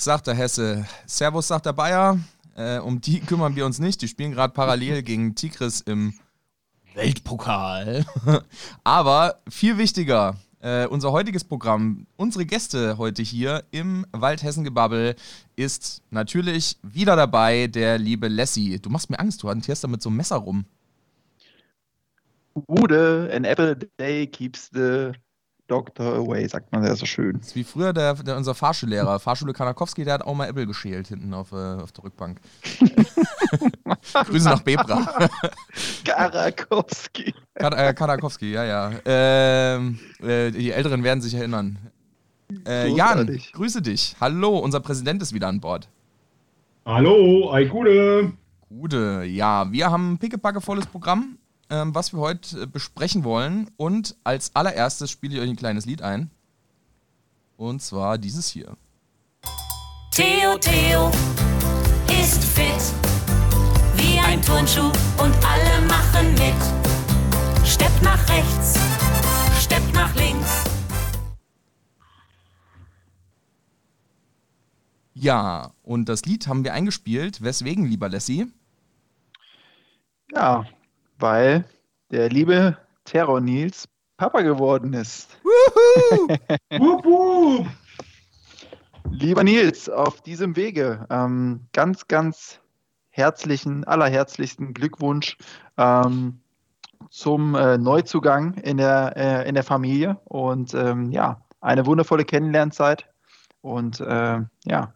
sagt der Hesse. Servus, sagt der Bayer. Äh, um die kümmern wir uns nicht. Die spielen gerade parallel gegen Tigris im Weltpokal. Aber viel wichtiger, äh, unser heutiges Programm, unsere Gäste heute hier im Waldhessen-Gebabbel ist natürlich wieder dabei der liebe Lassie. Du machst mir Angst, du hantierst da mit so einem Messer rum. Gude, an apple day keeps the doctor away, sagt man ja so schön. Das ist wie früher der, der unser Fahrschullehrer, Fahrschule Kanakowski, der hat auch mal Apple geschält hinten auf, äh, auf der Rückbank. Grüße nach Bebra. Karakowski. Äh, Karakowski, ja, ja. Ähm, äh, die Älteren werden sich erinnern. Äh, Jan, grüße dich. Hallo, unser Präsident ist wieder an Bord. Hallo, ei Gude. Gude, ja, wir haben ein pickepackevolles Programm ähm, was wir heute äh, besprechen wollen. Und als allererstes spiele ich euch ein kleines Lied ein. Und zwar dieses hier. Theo Theo ist fit, wie ein Turnschuh und alle machen mit. Stepp nach rechts, Stepp nach links. Ja, und das Lied haben wir eingespielt. Weswegen, lieber Lassie? Ja, weil der liebe Terror Nils Papa geworden ist. Lieber Nils, auf diesem Wege ähm, ganz, ganz herzlichen, allerherzlichsten Glückwunsch ähm, zum äh, Neuzugang in der, äh, in der Familie und ähm, ja, eine wundervolle Kennenlernzeit und äh, ja,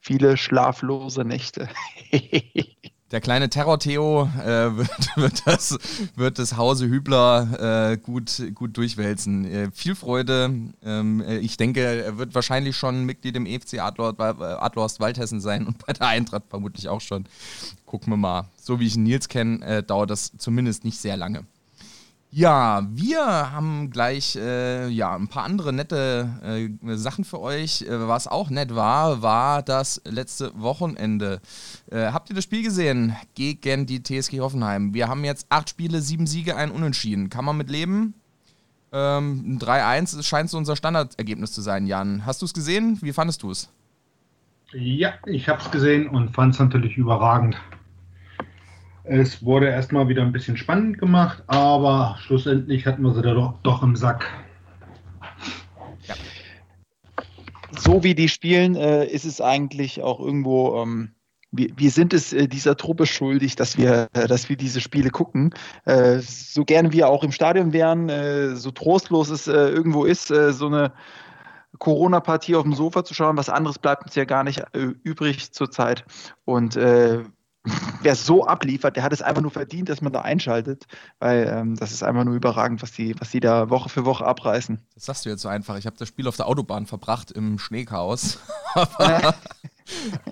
viele schlaflose Nächte. Der kleine Terror-Theo äh, wird, wird, das, wird das Hause Hübler äh, gut, gut durchwälzen. Äh, viel Freude. Ähm, äh, ich denke, er wird wahrscheinlich schon Mitglied im EFC Adler, Adlerhorst Waldhessen sein und bei der Eintracht vermutlich auch schon. Gucken wir mal. So wie ich Nils kenne, äh, dauert das zumindest nicht sehr lange. Ja, wir haben gleich äh, ja, ein paar andere nette äh, Sachen für euch. Äh, was auch nett war, war das letzte Wochenende. Äh, habt ihr das Spiel gesehen gegen die TSG Hoffenheim? Wir haben jetzt acht Spiele, sieben Siege, ein Unentschieden. Kann man mit leben? Ähm, 3-1 scheint so unser Standardergebnis zu sein, Jan. Hast du es gesehen? Wie fandest du es? Ja, ich habe es gesehen und fand es natürlich überragend. Es wurde erstmal wieder ein bisschen spannend gemacht, aber schlussendlich hatten wir sie da doch, doch im Sack. Ja. So wie die spielen, äh, ist es eigentlich auch irgendwo. Ähm, wir, wir, sind es äh, dieser Truppe schuldig, dass wir, äh, dass wir diese Spiele gucken. Äh, so gerne wir auch im Stadion wären, äh, so trostlos es äh, irgendwo ist, so eine Corona-Partie auf dem Sofa zu schauen. Was anderes bleibt uns ja gar nicht übrig zurzeit. Und wer so abliefert, der hat es einfach nur verdient, dass man da einschaltet, weil ähm, das ist einfach nur überragend, was die, was die da Woche für Woche abreißen. Das sagst du jetzt so einfach. Ich habe das Spiel auf der Autobahn verbracht im Schneechaos.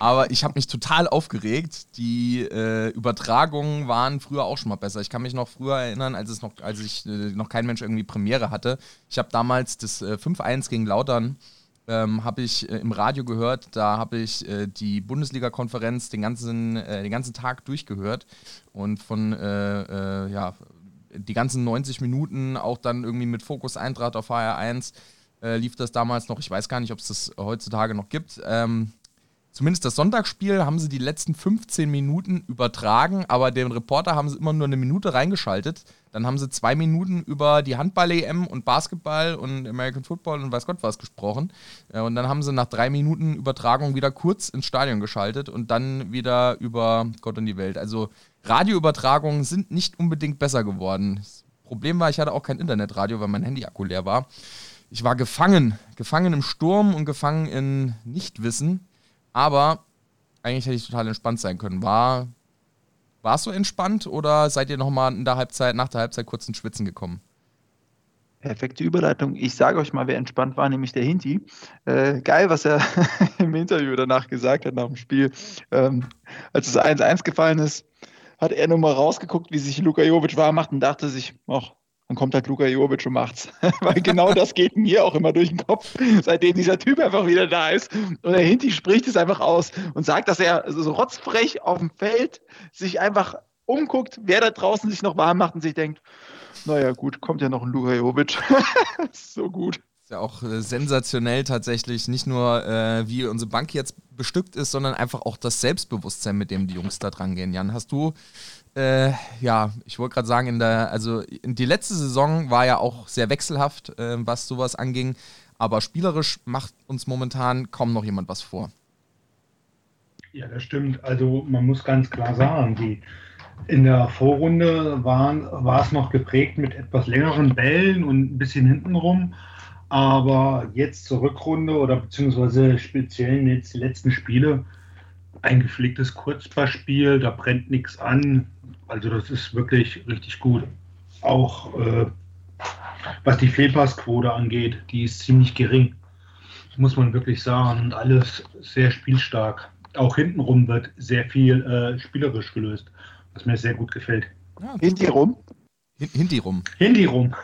Aber ich habe mich total aufgeregt. Die äh, Übertragungen waren früher auch schon mal besser. Ich kann mich noch früher erinnern, als es noch, als ich äh, noch kein Mensch irgendwie Premiere hatte. Ich habe damals das äh, 5-1 gegen Lautern ähm, habe ich äh, im Radio gehört. Da habe ich äh, die Bundesliga-Konferenz den ganzen, äh, den ganzen Tag durchgehört und von äh, äh, ja, die ganzen 90 Minuten auch dann irgendwie mit Fokus Eintracht auf HR1 äh, lief das damals noch. Ich weiß gar nicht, ob es das heutzutage noch gibt. Ähm, zumindest das Sonntagsspiel haben sie die letzten 15 Minuten übertragen, aber den Reporter haben sie immer nur eine Minute reingeschaltet. Dann haben sie zwei Minuten über die Handball-EM und Basketball und American Football und weiß Gott was gesprochen. Und dann haben sie nach drei Minuten Übertragung wieder kurz ins Stadion geschaltet und dann wieder über Gott und die Welt. Also Radioübertragungen sind nicht unbedingt besser geworden. Das Problem war, ich hatte auch kein Internetradio, weil mein Handy-Akku leer war. Ich war gefangen, gefangen im Sturm und gefangen in Nichtwissen. Aber eigentlich hätte ich total entspannt sein können. War, war es so entspannt oder seid ihr nochmal in der Halbzeit, nach der Halbzeit kurz ins Schwitzen gekommen? Perfekte Überleitung. Ich sage euch mal, wer entspannt war, nämlich der Hinti. Äh, geil, was er im Interview danach gesagt hat, nach dem Spiel. Ähm, als es 1-1 gefallen ist, hat er nur mal rausgeguckt, wie sich Luka Jovic warm macht und dachte sich, ach, dann kommt halt Luka Jovic und macht's. Weil genau das geht mir auch immer durch den Kopf, seitdem dieser Typ einfach wieder da ist. Und der Hinti spricht es einfach aus und sagt, dass er so rotzfrech auf dem Feld sich einfach umguckt, wer da draußen sich noch warm macht und sich denkt, naja gut, kommt ja noch ein Luka Jovic. so gut. Ist ja auch äh, sensationell tatsächlich, nicht nur äh, wie unsere Bank jetzt bestückt ist, sondern einfach auch das Selbstbewusstsein, mit dem die Jungs da dran gehen. Jan, hast du, äh, ja, ich wollte gerade sagen, in der, also in die letzte Saison war ja auch sehr wechselhaft, äh, was sowas anging, aber spielerisch macht uns momentan kaum noch jemand was vor. Ja, das stimmt. Also man muss ganz klar sagen, die in der Vorrunde waren, war es noch geprägt mit etwas längeren Bällen und ein bisschen hintenrum. Aber jetzt zur Rückrunde oder beziehungsweise speziell jetzt die letzten Spiele, ein gepflegtes Kurzballspiel, da brennt nichts an. Also das ist wirklich richtig gut. Auch äh, was die Fehlpassquote angeht, die ist ziemlich gering, muss man wirklich sagen. Und alles sehr spielstark. Auch hintenrum wird sehr viel äh, spielerisch gelöst, was mir sehr gut gefällt. Ja, Hinti rum? Hinti rum. Hinti rum.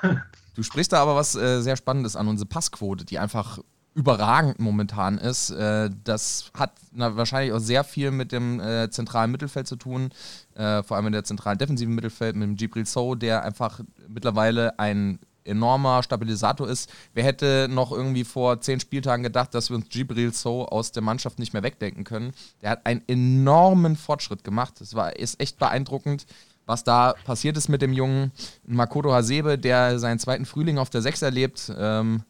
Du sprichst da aber was äh, sehr Spannendes an, unsere Passquote, die einfach überragend momentan ist. Äh, das hat wahrscheinlich auch sehr viel mit dem äh, zentralen Mittelfeld zu tun, äh, vor allem in der zentralen defensiven Mittelfeld mit dem Gibril So, der einfach mittlerweile ein enormer Stabilisator ist. Wer hätte noch irgendwie vor zehn Spieltagen gedacht, dass wir uns Gibril So aus der Mannschaft nicht mehr wegdenken können? Der hat einen enormen Fortschritt gemacht. Das war, ist echt beeindruckend was da passiert ist mit dem jungen Makoto Hasebe, der seinen zweiten Frühling auf der Sechs erlebt. Ähm,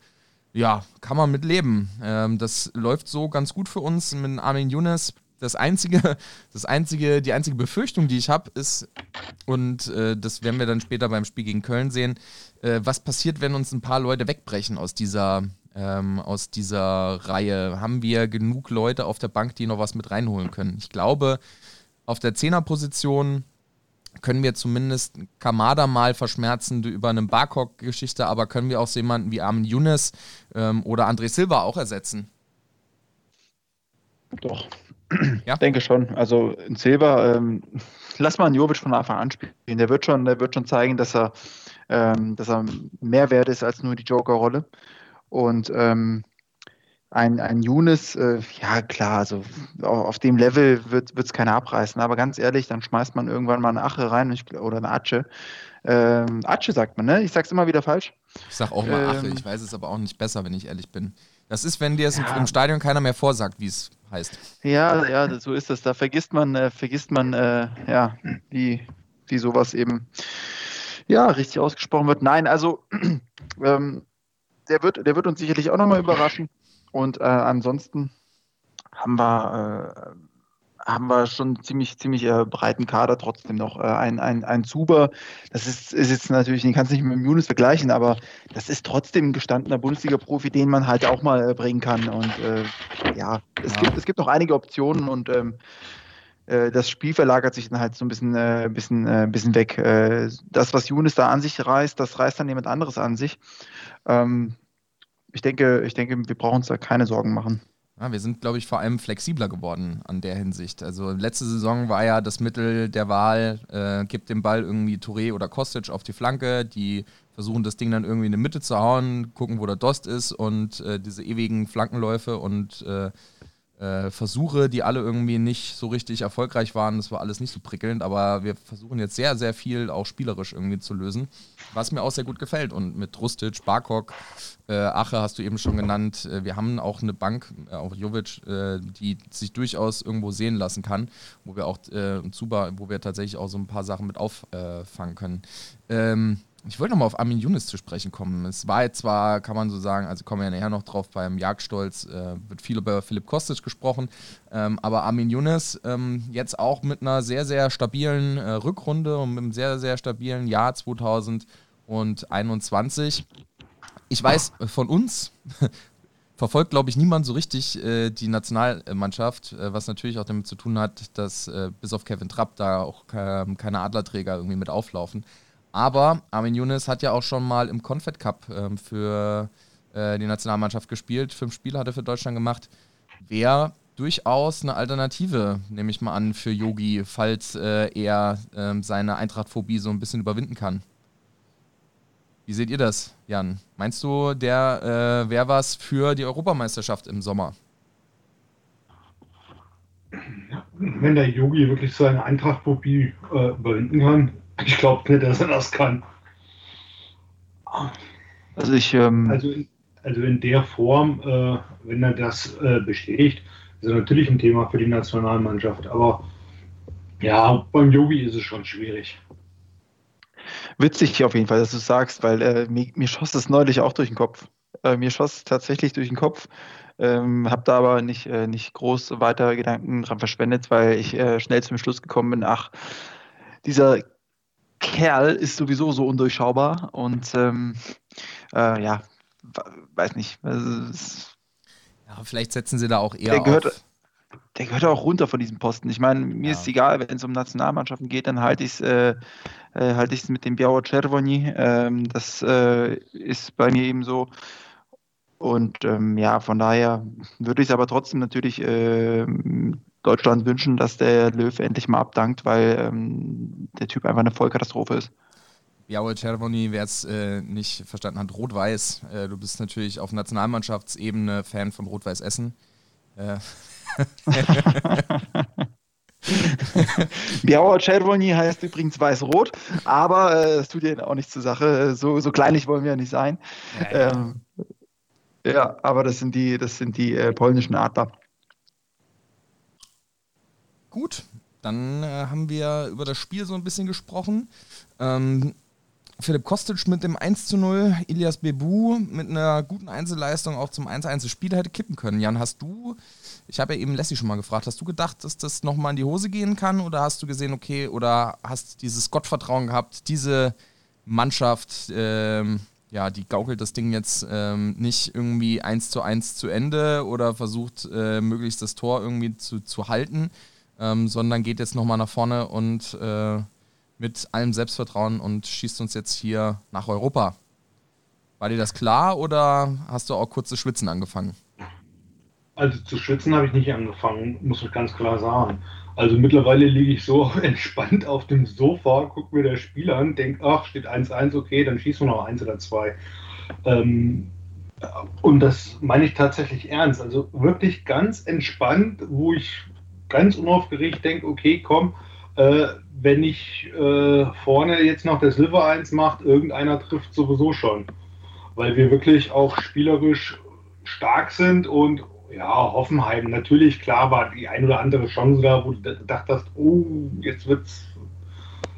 ja, kann man mit leben. Ähm, das läuft so ganz gut für uns mit Armin Younes. Das einzige, das einzige, die einzige Befürchtung, die ich habe, ist, und äh, das werden wir dann später beim Spiel gegen Köln sehen, äh, was passiert, wenn uns ein paar Leute wegbrechen aus dieser, ähm, aus dieser Reihe? Haben wir genug Leute auf der Bank, die noch was mit reinholen können? Ich glaube, auf der Zehnerposition können wir zumindest Kamada mal verschmerzen über eine Barcock-Geschichte, aber können wir auch so jemanden wie Armin Younes ähm, oder André Silva auch ersetzen? Doch. Ja? Ich denke schon. Also in Silva, ähm, lass mal einen Jovic von Anfang an spielen. Der wird schon, der wird schon zeigen, dass er, ähm, dass er mehr wert ist als nur die Joker-Rolle. Und ähm, ein, ein Younes, äh, ja klar, also auf dem Level wird es keiner abreißen, aber ganz ehrlich, dann schmeißt man irgendwann mal eine Ache rein oder eine Atsche. Ähm, Atsche sagt man, ne? Ich sag's immer wieder falsch. Ich sag auch mal Ache, ähm, ich weiß es aber auch nicht besser, wenn ich ehrlich bin. Das ist, wenn dir es ja. im Stadion keiner mehr vorsagt, wie es heißt. Ja, ja, so ist es. Da vergisst man, äh, vergisst man, äh, ja, wie, wie sowas eben, ja, richtig ausgesprochen wird. Nein, also, ähm, der wird, der wird uns sicherlich auch nochmal überraschen. Und äh, ansonsten haben wir, äh, haben wir schon ziemlich, ziemlich äh, breiten Kader trotzdem noch. Äh, ein, ein, ein Zuber, das ist, ist jetzt natürlich, den kannst du nicht mit dem Younes vergleichen, aber das ist trotzdem ein gestandener Bundesliga-Profi, den man halt auch mal äh, bringen kann. Und äh, ja, es, ja. Gibt, es gibt noch einige Optionen und ähm, äh, das Spiel verlagert sich dann halt so ein bisschen, äh, bisschen, äh, bisschen weg. das, was Younes da an sich reißt, das reißt dann jemand anderes an sich. Ähm, ich denke, ich denke, wir brauchen uns da keine Sorgen machen. Ja, wir sind, glaube ich, vor allem flexibler geworden an der Hinsicht. Also letzte Saison war ja das Mittel der Wahl, äh, gibt den Ball irgendwie Touré oder Kostic auf die Flanke, die versuchen das Ding dann irgendwie in die Mitte zu hauen, gucken, wo der Dost ist und äh, diese ewigen Flankenläufe und äh, äh, Versuche, die alle irgendwie nicht so richtig erfolgreich waren. Das war alles nicht so prickelnd, aber wir versuchen jetzt sehr, sehr viel auch spielerisch irgendwie zu lösen, was mir auch sehr gut gefällt. Und mit Rustic, Barkok, äh, Ache hast du eben schon genannt, äh, wir haben auch eine Bank, äh, auch Jovic, äh, die sich durchaus irgendwo sehen lassen kann, wo wir auch äh, Zuba, wo wir tatsächlich auch so ein paar Sachen mit auffangen können. Ähm, ich wollte nochmal auf Armin Younes zu sprechen kommen. Es war jetzt zwar, kann man so sagen, also kommen wir ja nachher noch drauf, beim Jagdstolz äh, wird viel über Philipp Kostic gesprochen, ähm, aber Armin Younes ähm, jetzt auch mit einer sehr, sehr stabilen äh, Rückrunde und mit einem sehr, sehr stabilen Jahr 2021. Ich weiß von uns, verfolgt, glaube ich, niemand so richtig äh, die Nationalmannschaft, äh, was natürlich auch damit zu tun hat, dass äh, bis auf Kevin Trapp da auch keine Adlerträger irgendwie mit auflaufen. Aber Armin Younes hat ja auch schon mal im Confed Cup ähm, für äh, die Nationalmannschaft gespielt. Fünf Spiele hat er für Deutschland gemacht. Wäre durchaus eine Alternative, nehme ich mal an, für Yogi, falls äh, er äh, seine Eintrachtphobie so ein bisschen überwinden kann. Wie seht ihr das, Jan? Meinst du, der äh, wäre was für die Europameisterschaft im Sommer? Wenn der Yogi wirklich seine Eintrachtphobie äh, überwinden kann, ich glaube nicht, dass er das kann. Also ich, ähm, also also in der Form, äh, wenn er das äh, bestätigt, ist er natürlich ein Thema für die Nationalmannschaft. Aber ja, beim Yogi ist es schon schwierig. Witzig auf jeden Fall, dass du sagst, weil äh, mir, mir, schoss das neulich auch durch den Kopf. Äh, mir schoss es tatsächlich durch den Kopf. Ähm, habe da aber nicht, äh, nicht groß weiter Gedanken dran verschwendet, weil ich äh, schnell zum Schluss gekommen bin, ach, dieser Kerl ist sowieso so undurchschaubar und ähm, äh, ja, weiß nicht. ja, vielleicht setzen sie da auch eher der gehört, auf. Der gehört auch runter von diesem Posten. Ich meine, mir ja. ist egal, wenn es um Nationalmannschaften geht, dann halte ich es äh, äh, halte mit dem Biało Czerwoni. Ähm, das äh, ist bei mir eben so. Und ähm, ja, von daher würde ich es aber trotzdem natürlich äh, Deutschland wünschen, dass der Löw endlich mal abdankt, weil ähm, der Typ einfach eine Vollkatastrophe ist. Białe Czerwoni, wer es äh, nicht verstanden hat, Rot-Weiß. Äh, du bist natürlich auf Nationalmannschaftsebene Fan von Rot-Weiß Essen. Äh. Czerwoni heißt übrigens weiß-rot, aber äh, es tut ja auch nichts zur Sache. So, so kleinlich wollen wir ja nicht sein. Ja, ja. Ähm, ja, aber das sind die, das sind die äh, polnischen Adler. Gut, dann äh, haben wir über das Spiel so ein bisschen gesprochen. Ähm, Philipp Kostic mit dem 1 zu 0, Ilias Bebu mit einer guten Einzelleistung auch zum 1-1 Spiel hätte kippen können. Jan, hast du, ich habe ja eben Lassie schon mal gefragt, hast du gedacht, dass das nochmal in die Hose gehen kann oder hast du gesehen, okay, oder hast dieses Gottvertrauen gehabt, diese Mannschaft, ähm, ja, die gaukelt das Ding jetzt ähm, nicht irgendwie 1 zu 1 zu Ende oder versucht äh, möglichst das Tor irgendwie zu, zu halten, ähm, sondern geht jetzt nochmal nach vorne und äh, mit allem Selbstvertrauen und schießt uns jetzt hier nach Europa. War dir das klar oder hast du auch kurz zu schwitzen angefangen? Also zu schwitzen habe ich nicht angefangen, muss ich ganz klar sagen. Also mittlerweile liege ich so entspannt auf dem Sofa, gucke mir das Spiel an, denke, ach, steht 1-1, okay, dann schießen wir noch eins oder zwei. Ähm, und das meine ich tatsächlich ernst. Also wirklich ganz entspannt, wo ich ganz unaufgeregt denke, okay, komm, äh, wenn ich äh, vorne jetzt noch der Silver 1 macht, irgendeiner trifft sowieso schon. Weil wir wirklich auch spielerisch stark sind und ja, Hoffenheim, natürlich, klar war die ein oder andere Chance da, wo du dachtest, oh, jetzt wird es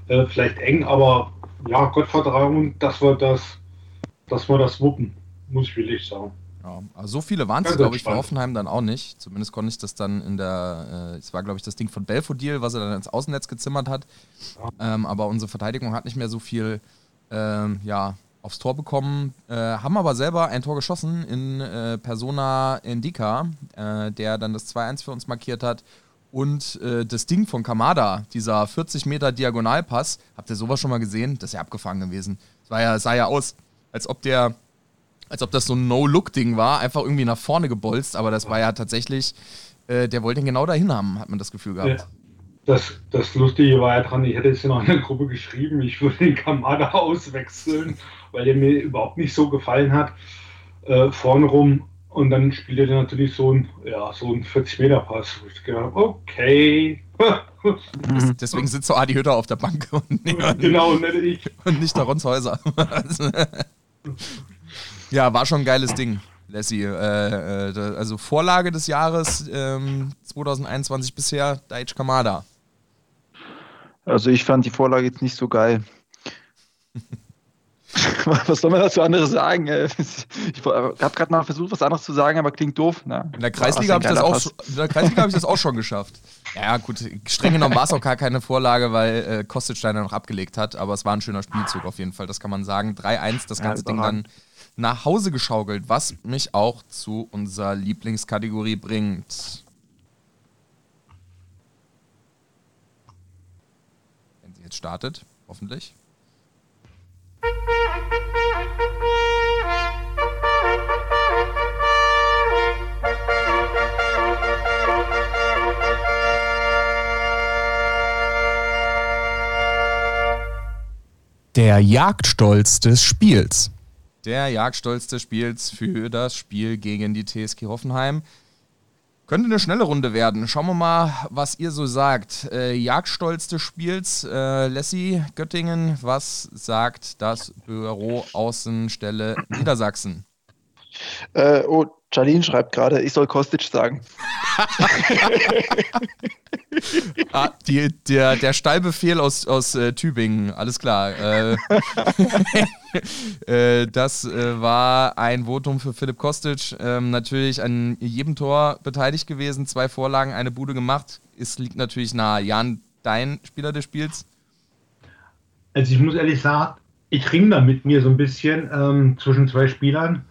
äh, vielleicht eng, aber ja, Gottvertrauen, dass wir das, dass wir das wuppen, muss ich wirklich sagen. Ja, also so viele waren es, glaube ich, für Hoffenheim dann auch nicht. Zumindest konnte ich das dann in der, äh, es war, glaube ich, das Ding von Belfodil, was er dann ins Außennetz gezimmert hat. Ähm, aber unsere Verteidigung hat nicht mehr so viel ähm, ja, aufs Tor bekommen, äh, haben aber selber ein Tor geschossen in äh, Persona Indica, äh, der dann das 2-1 für uns markiert hat. Und äh, das Ding von Kamada, dieser 40 Meter Diagonalpass, habt ihr sowas schon mal gesehen? Das ist ja abgefangen gewesen. Es war ja, sah ja aus, als ob der als ob das so ein No-Look-Ding war, einfach irgendwie nach vorne gebolzt, aber das war ja tatsächlich, äh, der wollte ihn genau dahin haben, hat man das Gefühl gehabt. Ja. Das, das Lustige war ja dran, ich hätte es in der Gruppe geschrieben, ich würde den Kamada auswechseln, weil der mir überhaupt nicht so gefallen hat. Äh, vorne rum und dann spielt er natürlich so ein, ja, so ein 40-Meter-Pass. Ich gedacht, okay. Deswegen sitzt so Adi Hütter auf der Bank und, nicht, genau, nicht ich. Und nicht der Ronshäuser. Ja, war schon ein geiles Ding, Lassie. Äh, äh, also Vorlage des Jahres ähm, 2021 bisher, Daichi Kamada. Also ich fand die Vorlage jetzt nicht so geil. was soll man dazu anderes sagen? Ich habe gerade mal versucht, was anderes zu sagen, aber klingt doof. Na, in der Kreisliga habe ich, das auch, hab ich das auch schon geschafft. Ja, gut, streng genommen war es auch gar keine Vorlage, weil äh, Kostetsteiner noch abgelegt hat, aber es war ein schöner Spielzug auf jeden Fall, das kann man sagen. 3-1, das ganze ja, Ding dann nach Hause geschaukelt, was mich auch zu unserer Lieblingskategorie bringt. Wenn sie jetzt startet, hoffentlich. Der Jagdstolz des Spiels der Jagdstolz des Spiels für das Spiel gegen die TSG Hoffenheim. Könnte eine schnelle Runde werden. Schauen wir mal, was ihr so sagt. Äh, Jagdstolz des Spiels, äh, Lassie Göttingen, was sagt das Büro Außenstelle Niedersachsen? Äh, oh, Charlene schreibt gerade, ich soll Kostic sagen. ah, die, der, der Stallbefehl aus, aus äh, Tübingen, alles klar. Äh, äh, das äh, war ein Votum für Philipp Kostic. Ähm, natürlich an jedem Tor beteiligt gewesen, zwei Vorlagen, eine Bude gemacht. Es liegt natürlich nahe. Jan, dein Spieler des Spiels? Also ich muss ehrlich sagen, ich ringe da mit mir so ein bisschen ähm, zwischen zwei Spielern.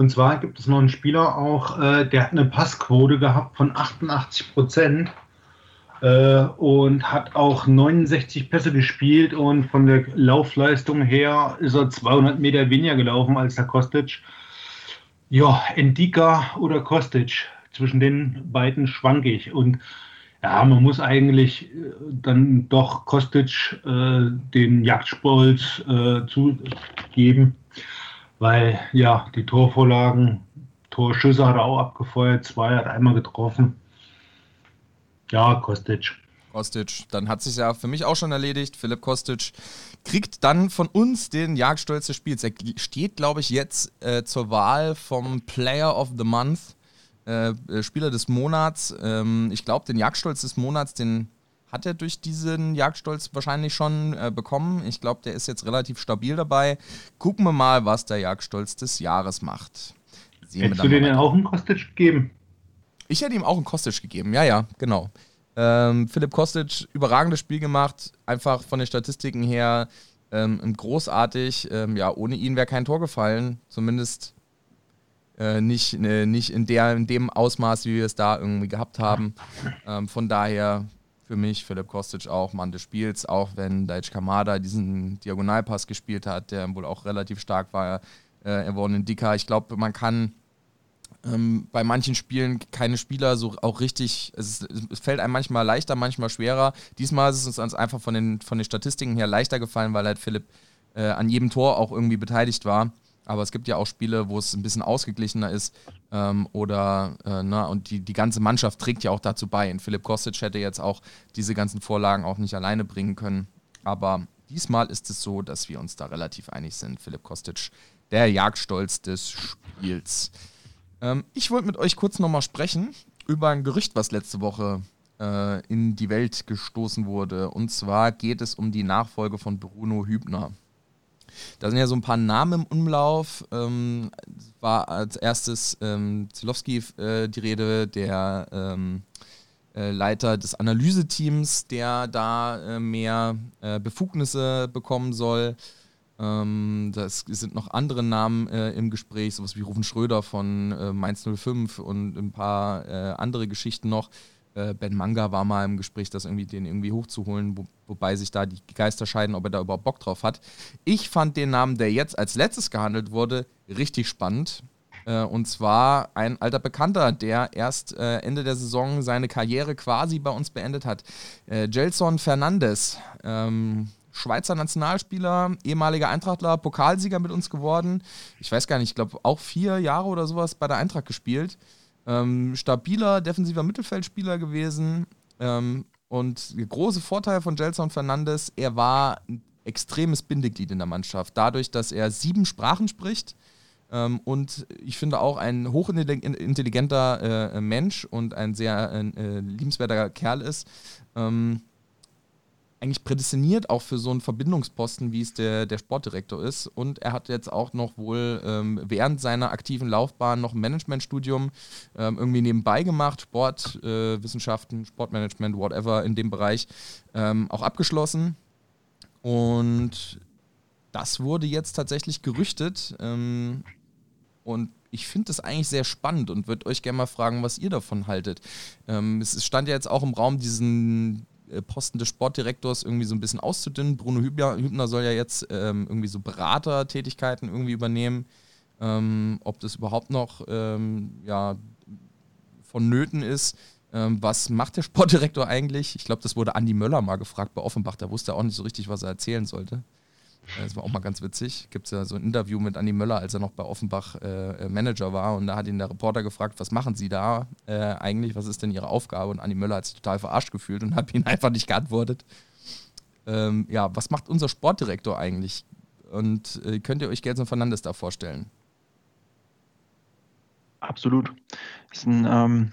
Und zwar gibt es noch einen Spieler auch, äh, der hat eine Passquote gehabt von 88 Prozent äh, und hat auch 69 Pässe gespielt und von der Laufleistung her ist er 200 Meter weniger gelaufen als der Kostic. Ja, Endika oder Kostic, zwischen den beiden schwanke ich und ja, man muss eigentlich äh, dann doch Kostic äh, den Jagdspolz äh, zugeben weil ja, die Torvorlagen, Torschüsse hat er auch abgefeuert, zwei hat einmal getroffen. Ja, Kostic. Kostic, dann hat sich ja für mich auch schon erledigt. Philipp Kostic kriegt dann von uns den Jagdstolz des Spiels. Er steht, glaube ich, jetzt äh, zur Wahl vom Player of the Month, äh, äh Spieler des Monats. Ähm, ich glaube, den Jagdstolz des Monats, den hat er durch diesen Jagdstolz wahrscheinlich schon äh, bekommen. Ich glaube, der ist jetzt relativ stabil dabei. Gucken wir mal, was der Jagdstolz des Jahres macht. Sehen Hättest du den auch einen Kostic gegeben? Ich hätte ihm auch einen Kostic gegeben, ja, ja, genau. Ähm, Philipp Kostic, überragendes Spiel gemacht, einfach von den Statistiken her ähm, großartig. Ähm, ja, ohne ihn wäre kein Tor gefallen, zumindest äh, nicht, äh, nicht in, der, in dem Ausmaß, wie wir es da irgendwie gehabt haben. Ähm, von daher für mich, Philipp Kostic auch Mann des Spiels, auch wenn Daichi Kamada diesen Diagonalpass gespielt hat, der wohl auch relativ stark war. Äh, er wurde ein Dicker. Ich glaube, man kann ähm, bei manchen Spielen keine Spieler so auch richtig, es, es, fällt einem manchmal leichter, manchmal schwerer. Diesmal ist es uns einfach von den, von den Statistiken her leichter gefallen, weil halt Philipp äh, an jedem Tor auch irgendwie beteiligt war. Aber es gibt ja auch Spiele, wo es ein bisschen ausgeglichener ist. Ähm, oder, äh, na, und die, die ganze Mannschaft trägt ja auch dazu bei. Und Philipp Kostic hätte jetzt auch diese ganzen Vorlagen auch nicht alleine bringen können. Aber diesmal ist es so, dass wir uns da relativ einig sind. Philipp Kostic, der Jagdstolz des Spiels. Ähm, ich wollte mit euch kurz nochmal sprechen über ein Gerücht, was letzte Woche äh, in die Welt gestoßen wurde. Und zwar geht es um die Nachfolge von Bruno Hübner. Da sind ja so ein paar Namen im Umlauf. Ähm, war als erstes ähm, Zilowski äh, die Rede, der ähm, äh, Leiter des Analyseteams, der da äh, mehr äh, Befugnisse bekommen soll. Ähm, das sind noch andere Namen äh, im Gespräch, sowas wie Rufen Schröder von äh, Mainz 05 und ein paar andere Geschichten noch. Äh, ben Manga war mal im Gespräch, das irgendwie den irgendwie hochzuholen, wo, wobei sich da die Geister scheiden, ob er da überhaupt Bock drauf hat. Ich fand den Namen, der jetzt als letztes gehandelt wurde, richtig spannend. Äh, und zwar ein alter Bekannter, der erst äh, Ende der Saison seine Karriere quasi bei uns beendet hat. Äh, Gelson Fernandes, ähm, Schweizer Nationalspieler, ehemaliger Eintrachtler, Pokalsieger mit uns geworden. Ich weiß gar nicht, ich glaube auch vier Jahre oder sowas bei der Eintracht gespielt. Ähm, stabiler defensiver Mittelfeldspieler gewesen. Ähm, und der große Vorteil von Gelson Fernandes, er war ein extremes Bindeglied in der Mannschaft. Dadurch, dass er sieben Sprachen spricht ähm, und ich finde auch ein hochintelligenter äh, Mensch und ein sehr äh, liebenswerter Kerl ist. Ähm, eigentlich prädestiniert auch für so einen Verbindungsposten, wie es der, der Sportdirektor ist. Und er hat jetzt auch noch wohl ähm, während seiner aktiven Laufbahn noch ein Managementstudium ähm, irgendwie nebenbei gemacht, Sportwissenschaften, äh, Sportmanagement, whatever in dem Bereich ähm, auch abgeschlossen. Und das wurde jetzt tatsächlich gerüchtet. Ähm, und ich finde das eigentlich sehr spannend und würde euch gerne mal fragen, was ihr davon haltet. Ähm, es stand ja jetzt auch im Raum diesen Posten des Sportdirektors irgendwie so ein bisschen auszudünnen. Bruno Hübner, soll ja jetzt ähm, irgendwie so Beratertätigkeiten irgendwie übernehmen. Ähm, ob das überhaupt noch ähm, ja, vonnöten ist. Ähm, was macht der Sportdirektor eigentlich? Ich glaube, das wurde Andi Möller mal gefragt bei Offenbach. Der wusste auch nicht so richtig, was er erzählen sollte. Das war auch mal ganz witzig. Gibt es ja so ein Interview mit Andi Möller, als er noch bei Offenbach äh, Manager war. Und da hat ihn der Reporter gefragt, was machen Sie da äh, eigentlich? Was ist denn Ihre Aufgabe? Und Andi Möller hat sich total verarscht gefühlt und hat ihn einfach nicht geantwortet. Ähm, ja, was macht unser Sportdirektor eigentlich? Und äh, könnt ihr euch Gelson Fernandes da vorstellen? Absolut. Ist ein, ähm,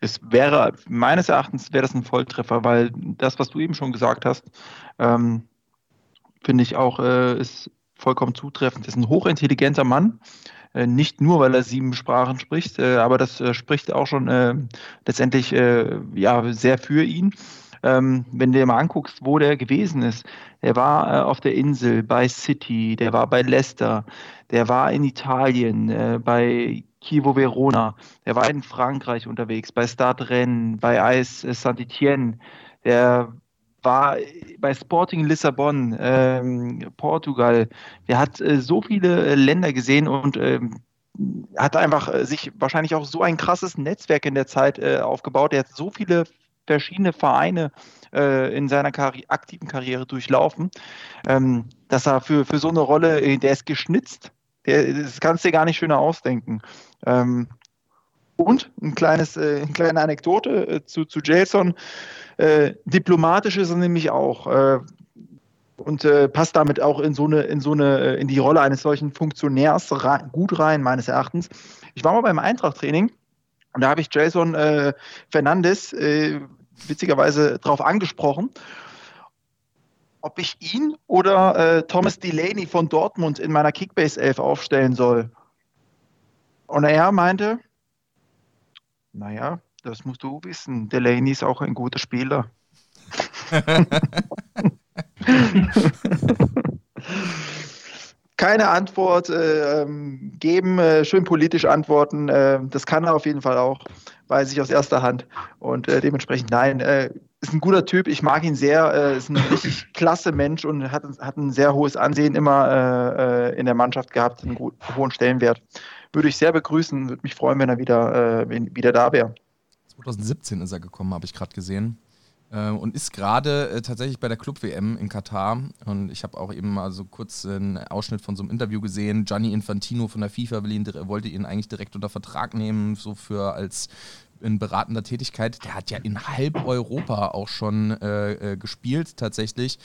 es wäre, meines Erachtens wäre das ein Volltreffer, weil das, was du eben schon gesagt hast, ähm, finde ich auch, äh, ist vollkommen zutreffend. Ist ein hochintelligenter Mann, äh, nicht nur, weil er sieben Sprachen spricht, äh, aber das äh, spricht auch schon letztendlich ja, sehr für ihn. Ähm, wenn du dir mal anguckst, wo der gewesen ist, der war auf der Insel bei City, der war bei Leicester, der war in Italien bei Chievo Verona, der war in Frankreich unterwegs, bei Stade Rennes, bei AS Saint-Etienne, der war bei Sporting Lissabon, ähm, Portugal. Der hat äh, so viele äh, Länder gesehen und ähm, hat einfach äh, sich wahrscheinlich auch so ein krasses Netzwerk in der Zeit äh, aufgebaut. Er hat so viele verschiedene Vereine äh, in seiner Karri aktiven Karriere durchlaufen, ähm, dass er für, für so eine Rolle, äh, der ist geschnitzt. Der, das kannst du dir gar nicht schöner ausdenken. Ähm, und ein kleines, äh, eine kleine Anekdote äh, zu, zu Jason. Äh, diplomatisch ist er nämlich auch äh, und äh, passt damit auch in so eine, in so eine, äh, in die Rolle eines solchen Funktionärs rein, gut rein, meines Erachtens. Ich war mal beim Eintracht-Training und da habe ich Jason Fernandes witzigerweise darauf angesprochen, ob ich ihn oder Thomas Delaney von Dortmund in meiner Kickbase 11 aufstellen soll. Und er meinte, naja, das musst du wissen. Delaney ist auch ein guter Spieler. Keine Antwort äh, ähm, geben, äh, schön politisch antworten. Äh, das kann er auf jeden Fall auch, weiß ich aus erster Hand. Und äh, dementsprechend, nein, äh, ist ein guter Typ. Ich mag ihn sehr. Äh, ist ein richtig klasse Mensch und hat, hat ein sehr hohes Ansehen immer in der Mannschaft gehabt, einen hohen Stellenwert würde ich sehr begrüßen. Würde mich freuen, wenn er wieder, äh, wieder da wäre. 2017 ist er gekommen, habe ich gerade gesehen. Äh, und ist gerade äh, tatsächlich bei der Club-WM in Katar. Und ich habe auch eben mal so kurz einen Ausschnitt von so einem Interview gesehen. Gianni Infantino von der FIFA ihn, wollte ihn eigentlich direkt unter Vertrag nehmen, so für als in beratender Tätigkeit. Der hat ja in halb Europa auch schon äh, äh gespielt, tatsächlich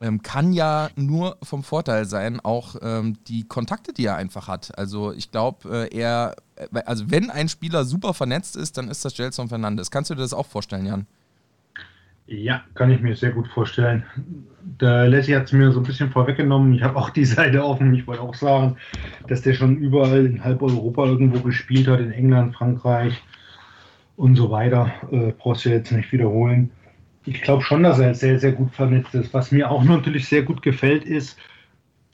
ähm, kann ja nur vom Vorteil sein, auch ähm, die Kontakte, die er einfach hat. Also ich glaube, äh, er, äh, also wenn ein Spieler super vernetzt ist, dann ist das Gelson Fernandes. Kannst du dir das auch vorstellen, Jan? Ja, kann ich mir sehr gut vorstellen. Der Leslie hat es mir so ein bisschen vorweggenommen. Ich habe auch die Seite offen. Ich wollte auch sagen, dass der schon überall in halb Europa irgendwo gespielt hat, in England, Frankreich und so weiter. Äh, brauchst du jetzt nicht wiederholen. Ich glaube schon, dass er sehr, sehr gut vernetzt ist. Was mir auch natürlich sehr gut gefällt, ist,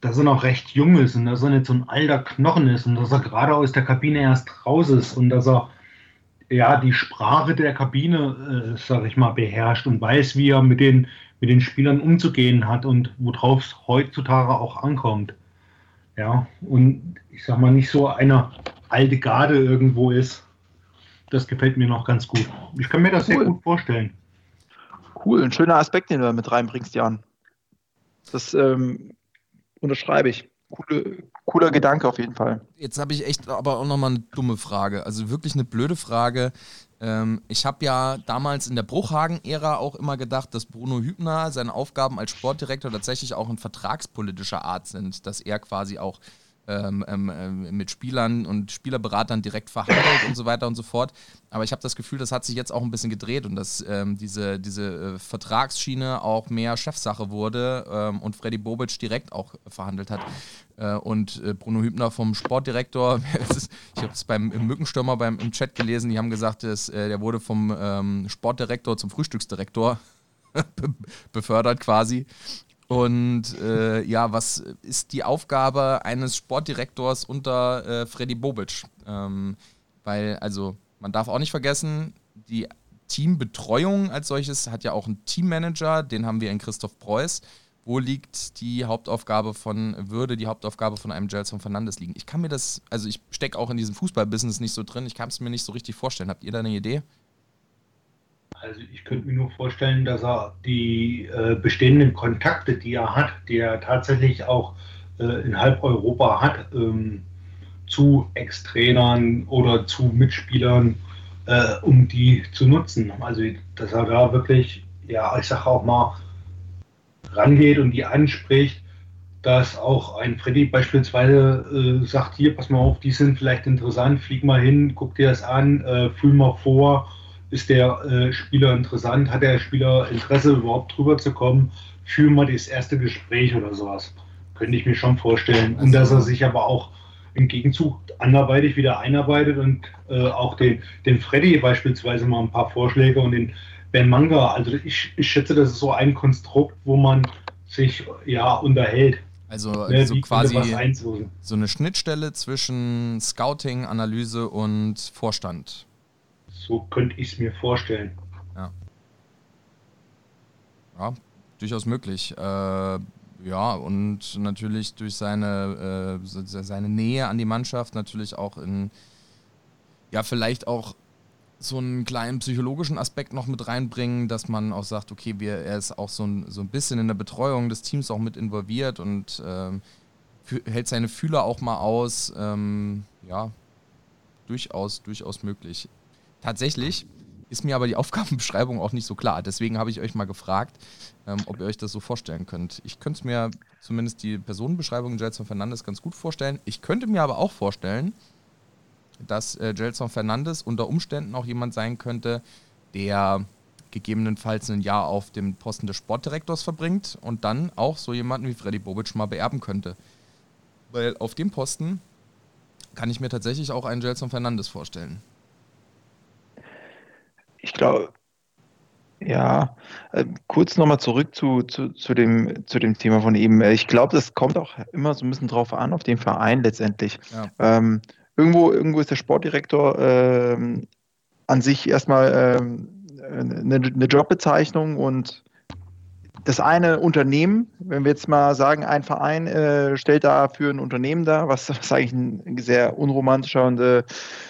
dass er noch recht jung ist und dass er nicht so ein alter Knochen ist und dass er gerade aus der Kabine erst raus ist und dass er ja die Sprache der Kabine, äh, sage ich mal, beherrscht und weiß, wie er mit den, mit den Spielern umzugehen hat und worauf es heutzutage auch ankommt. Ja, und ich sag mal, nicht so eine alte Garde irgendwo ist. Das gefällt mir noch ganz gut. Ich kann mir das cool. sehr gut vorstellen. Cool, ein schöner Aspekt, den du da mit reinbringst, Jan. Das ähm, unterschreibe ich. Coole, cooler Gedanke auf jeden Fall. Jetzt habe ich echt aber auch nochmal eine dumme Frage. Also wirklich eine blöde Frage. Ähm, ich habe ja damals in der Bruchhagen-Ära auch immer gedacht, dass Bruno Hübner seine Aufgaben als Sportdirektor tatsächlich auch in vertragspolitischer Art sind. Dass er quasi auch ähm, ähm, ähm, mit Spielern und Spielerberatern direkt verhandelt und so weiter und so fort. Aber ich habe das Gefühl, das hat sich jetzt auch ein bisschen gedreht und dass ähm, diese, diese äh, Vertragsschiene auch mehr Chefsache wurde ähm, und Freddy Bobic direkt auch verhandelt hat. Äh, und äh, Bruno Hübner vom Sportdirektor, ich habe es beim Mückenstürmer beim, im Chat gelesen, die haben gesagt, dass, äh, der wurde vom ähm, Sportdirektor zum Frühstücksdirektor befördert quasi. Und äh, ja, was ist die Aufgabe eines Sportdirektors unter äh, Freddy Bobic? Ähm, weil, also, man darf auch nicht vergessen, die Teambetreuung als solches hat ja auch einen Teammanager, den haben wir in Christoph Preuß. Wo liegt die Hauptaufgabe von, würde die Hauptaufgabe von einem Gelson Fernandes liegen? Ich kann mir das, also ich stecke auch in diesem Fußballbusiness nicht so drin, ich kann es mir nicht so richtig vorstellen. Habt ihr da eine Idee? Also ich könnte mir nur vorstellen, dass er die äh, bestehenden Kontakte, die er hat, die er tatsächlich auch äh, in halb Europa hat, ähm, zu Ex-Trainern oder zu Mitspielern, äh, um die zu nutzen. Also dass er da wirklich, ja, ich sage auch mal, rangeht und die anspricht dass auch ein Freddy beispielsweise äh, sagt, hier, pass mal auf, die sind vielleicht interessant, flieg mal hin, guck dir das an, äh, fühl mal vor, ist der äh, Spieler interessant, hat der Spieler Interesse überhaupt drüber zu kommen, fühl mal das erste Gespräch oder sowas. Könnte ich mir schon vorstellen. Also, und dass er sich aber auch im Gegenzug anderweitig wieder einarbeitet und äh, auch den, den Freddy beispielsweise mal ein paar Vorschläge und den Ben Manga. Also ich, ich schätze, das ist so ein Konstrukt, wo man sich ja unterhält. Also ne, so quasi so eine Schnittstelle zwischen Scouting, Analyse und Vorstand. So könnte ich es mir vorstellen. Ja. Ja, durchaus möglich. Äh, ja, und natürlich durch seine, äh, seine Nähe an die Mannschaft natürlich auch in, ja, vielleicht auch so einen kleinen psychologischen Aspekt noch mit reinbringen, dass man auch sagt, okay, wir, er ist auch so ein, so ein bisschen in der Betreuung des Teams auch mit involviert und ähm, hält seine Fühler auch mal aus. Ähm, ja, durchaus, durchaus möglich. Tatsächlich ist mir aber die Aufgabenbeschreibung auch nicht so klar. Deswegen habe ich euch mal gefragt, ähm, ob ihr euch das so vorstellen könnt. Ich könnte es mir zumindest die Personenbeschreibung Jelson Fernandes ganz gut vorstellen. Ich könnte mir aber auch vorstellen, dass äh, Jelson Fernandes unter Umständen auch jemand sein könnte, der gegebenenfalls ein Jahr auf dem Posten des Sportdirektors verbringt und dann auch so jemanden wie Freddy Bobic mal beerben könnte. Weil auf dem Posten kann ich mir tatsächlich auch einen Jelson Fernandes vorstellen. Ich glaube, ja, äh, kurz nochmal zurück zu, zu, zu, dem, zu dem Thema von eben. Ich glaube, das kommt auch immer so ein bisschen drauf an, auf den Verein letztendlich. Ja. Ähm, irgendwo, irgendwo ist der Sportdirektor ähm, an sich erstmal ähm, eine, eine Jobbezeichnung und das eine Unternehmen, wenn wir jetzt mal sagen, ein Verein äh, stellt dafür ein Unternehmen dar, was, was eigentlich ein sehr unromantischer und äh,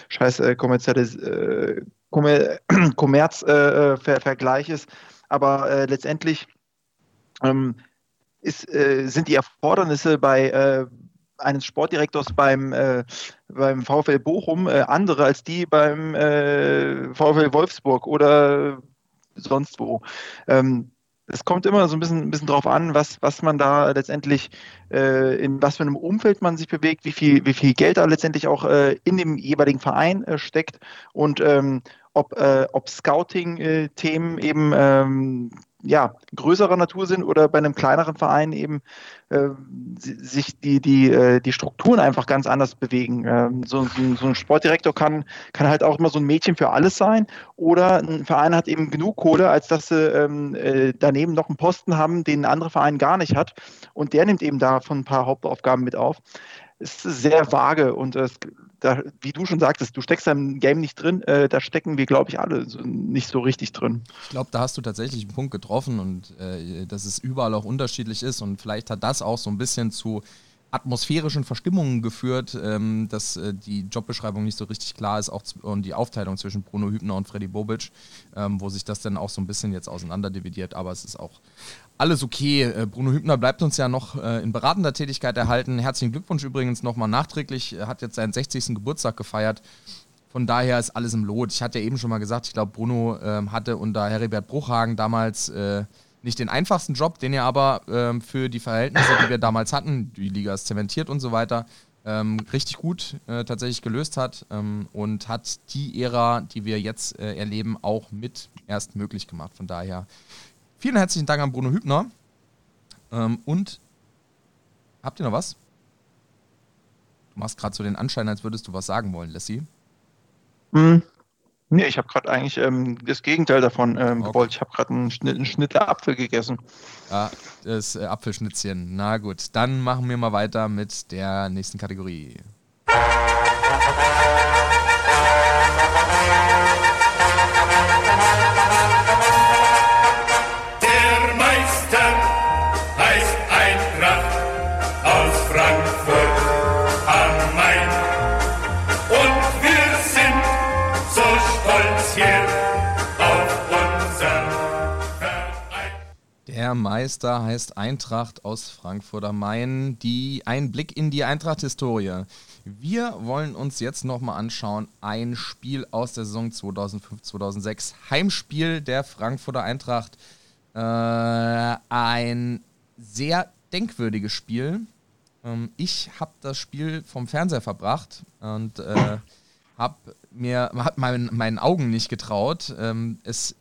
scheiß äh, kommerzielles äh, Kommerzvergleich äh, äh, ist. Aber äh, letztendlich ähm, ist, sind die Erfordernisse bei, eines Sportdirektors beim, äh, beim VfL Bochum äh, andere als die beim äh, VfL Wolfsburg oder sonst wo. Ähm, es kommt immer so ein bisschen, ein bisschen drauf an, was, was man da letztendlich, in was für einem Umfeld man sich bewegt, wie viel, wie viel Geld da letztendlich auch in dem jeweiligen Verein steckt und ähm, ob, ob Scouting-Themen eben ähm, ja, größerer Natur sind oder bei einem kleineren Verein eben äh, sich die, die, äh, die Strukturen einfach ganz anders bewegen. Ähm, so, so, ein Sportdirektor kann, kann halt auch immer so ein Mädchen für alles sein oder ein Verein hat eben genug Kohle, als dass sie ähm, äh, daneben noch einen Posten haben, den ein anderer Verein gar nicht hat und der nimmt eben davon ein paar Hauptaufgaben mit auf. Es ist sehr vage und es da, wie du schon sagtest, du steckst da im Game nicht drin, äh, da stecken wir, glaube ich, alle so, nicht so richtig drin. Ich glaube, da hast du tatsächlich einen Punkt getroffen und äh, dass es überall auch unterschiedlich ist und vielleicht hat das auch so ein bisschen zu atmosphärischen Verstimmungen geführt, ähm, dass äh, die Jobbeschreibung nicht so richtig klar ist auch und die Aufteilung zwischen Bruno Hübner und Freddy Bobic, ähm, wo sich das dann auch so ein bisschen jetzt auseinander dividiert, aber es ist auch alles okay. Äh, Bruno Hübner bleibt uns ja noch äh, in beratender Tätigkeit erhalten. Herzlichen Glückwunsch übrigens nochmal nachträglich. Er hat jetzt seinen 60. Geburtstag gefeiert. Von daher ist alles im Lot. Ich hatte ja eben schon mal gesagt, ich glaube, Bruno äh, hatte unter Heribert Bruchhagen damals äh, nicht den einfachsten Job, den er aber ähm, für die Verhältnisse, die wir damals hatten, die Liga ist zementiert und so weiter, ähm, richtig gut äh, tatsächlich gelöst hat ähm, und hat die Ära, die wir jetzt äh, erleben, auch mit erst möglich gemacht. Von daher vielen herzlichen Dank an Bruno Hübner. Ähm, und habt ihr noch was? Du machst gerade so den Anschein, als würdest du was sagen wollen, Lassie. Mhm. Nee, ich habe gerade eigentlich ähm, das Gegenteil davon ähm, okay. gewollt. Ich habe gerade einen, Schnitt, einen Schnittler Apfel gegessen. Ja, das äh, Apfelschnitzchen. Na gut, dann machen wir mal weiter mit der nächsten Kategorie. Meister heißt Eintracht aus Frankfurt am Main. Die, ein Blick in die Eintracht-Historie. Wir wollen uns jetzt nochmal anschauen, ein Spiel aus der Saison 2005-2006. Heimspiel der Frankfurter Eintracht. Äh, ein sehr denkwürdiges Spiel. Ähm, ich habe das Spiel vom Fernseher verbracht und äh, habe mir hab mein, meinen Augen nicht getraut. Ähm, es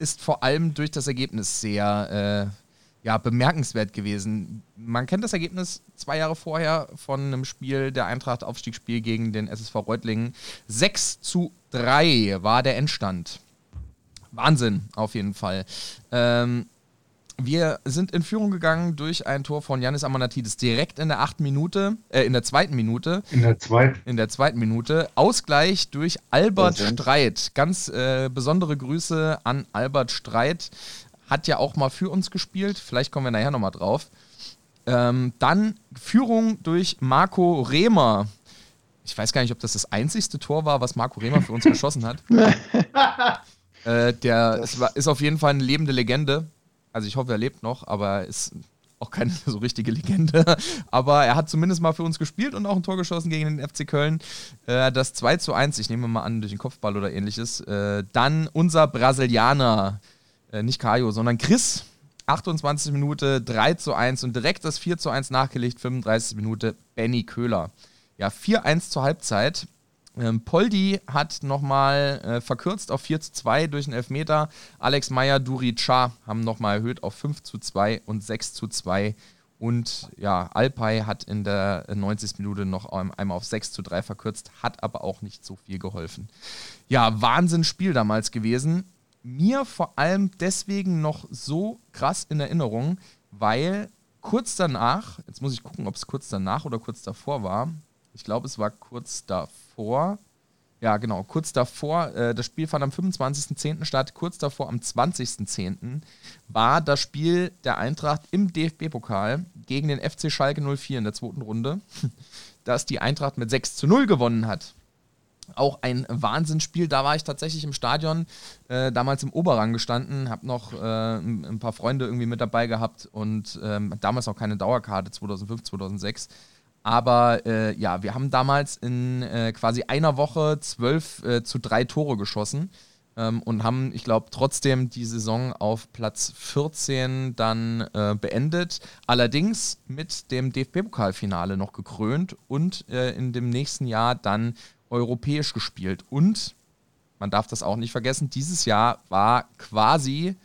ist vor allem durch das Ergebnis sehr äh, ja, bemerkenswert gewesen. Man kennt das Ergebnis zwei Jahre vorher von einem Spiel der Eintracht Aufstiegsspiel gegen den SSV Reutlingen. 6 zu 3 war der Endstand. Wahnsinn, auf jeden Fall. Ähm, wir sind in Führung gegangen durch ein Tor von Janis Amanatidis direkt in der achten Minute, äh, in der zweiten Minute. In der zweiten. In der zweiten Minute. Ausgleich durch Albert Streit. Ganz äh, besondere Grüße an Albert Streit hat ja auch mal für uns gespielt. Vielleicht kommen wir nachher nochmal drauf. Ähm, dann Führung durch Marco Rehmer. Ich weiß gar nicht, ob das das einzigste Tor war, was Marco Rehmer für uns geschossen hat. äh, der ist, ist auf jeden Fall eine lebende Legende. Also ich hoffe, er lebt noch, aber ist auch keine so richtige Legende. Aber er hat zumindest mal für uns gespielt und auch ein Tor geschossen gegen den FC Köln. Äh, das 2 zu 1, ich nehme mal an, durch den Kopfball oder ähnliches. Äh, dann unser Brasilianer, äh, nicht Kajo, sondern Chris. 28 Minute 3 zu 1 und direkt das 4 zu 1 nachgelegt, 35 Minute Benny Köhler. Ja, 4-1 zur Halbzeit. Ähm, Poldi hat nochmal äh, verkürzt auf 4 zu 2 durch einen Elfmeter. Alex Meyer, Duri Cha haben nochmal erhöht auf 5 zu 2 und 6 zu 2. Und ja, Alpay hat in der 90. Minute noch einmal auf 6 zu 3 verkürzt, hat aber auch nicht so viel geholfen. Ja, Wahnsinnsspiel damals gewesen mir vor allem deswegen noch so krass in Erinnerung, weil kurz danach, jetzt muss ich gucken, ob es kurz danach oder kurz davor war. Ich glaube, es war kurz davor. Ja, genau, kurz davor, äh, das Spiel fand am 25.10. statt, kurz davor am 20.10. war das Spiel der Eintracht im DFB-Pokal gegen den FC Schalke 04 in der zweiten Runde, das die Eintracht mit 6 zu 0 gewonnen hat auch ein Wahnsinnsspiel. Da war ich tatsächlich im Stadion, äh, damals im Oberrang gestanden, habe noch äh, ein paar Freunde irgendwie mit dabei gehabt und ähm, damals auch keine Dauerkarte, 2005, 2006. Aber äh, ja, wir haben damals in äh, quasi einer Woche zwölf äh, zu drei Tore geschossen ähm, und haben, ich glaube, trotzdem die Saison auf Platz 14 dann äh, beendet. Allerdings mit dem DFB-Pokalfinale noch gekrönt und in dem nächsten Jahr dann europäisch gespielt. Und man darf das auch nicht vergessen, dieses Jahr war quasi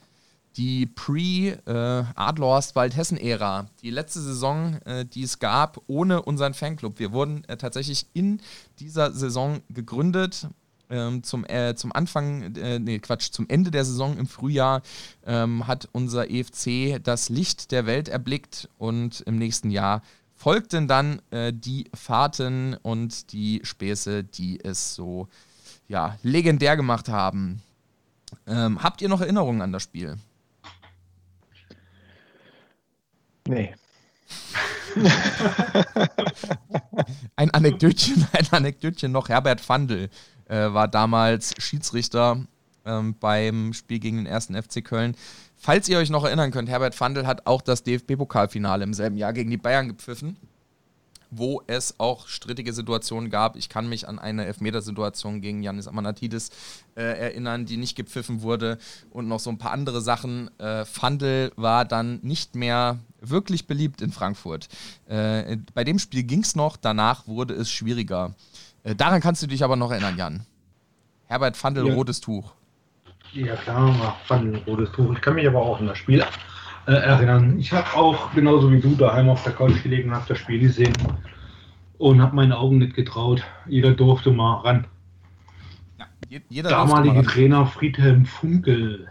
die Pre-Adlerhorst-Waldhessen-Ära. Die letzte Saison, äh, die es gab, ohne unseren Fanclub. Wir wurden äh, tatsächlich in dieser Saison gegründet. Ähm, zum, äh, zum Anfang, äh, nee, Quatsch, zum Ende der Saison im Frühjahr ähm, hat unser EFC das Licht der Welt erblickt und im nächsten Jahr folgten dann äh, die Fahrten und die Späße, die es so ja, legendär gemacht haben. Ähm, habt ihr noch Erinnerungen an das Spiel? Nee. ein Anekdötchen, ein Anekdötchen noch. Herbert Fandl äh, war damals Schiedsrichter ähm, beim Spiel gegen den ersten FC Köln. Falls ihr euch noch erinnern könnt, Herbert Fandl hat auch das DFB-Pokalfinale im selben Jahr gegen die Bayern gepfiffen, wo es auch strittige Situationen gab. Ich kann mich an eine Elfmetersituation gegen Janis Amanatidis äh, erinnern, die nicht gepfiffen wurde und noch so ein paar andere Sachen. Äh, Fandl war dann nicht mehr wirklich beliebt in Frankfurt. Äh, bei dem Spiel ging es noch, danach wurde es schwieriger. Äh, daran kannst du dich aber noch erinnern, Jan. Herbert Fandl, ja. rotes Tuch. Ja klar, fand ein rotes Tuch. Ich kann mich aber auch an das Spiel äh, erinnern. Ich habe auch genauso wie du daheim auf der Couch gelegen, habe das Spiel gesehen und habe meine Augen nicht getraut. Jeder durfte mal ran. Ja, jeder Damalige Trainer Friedhelm Funkel.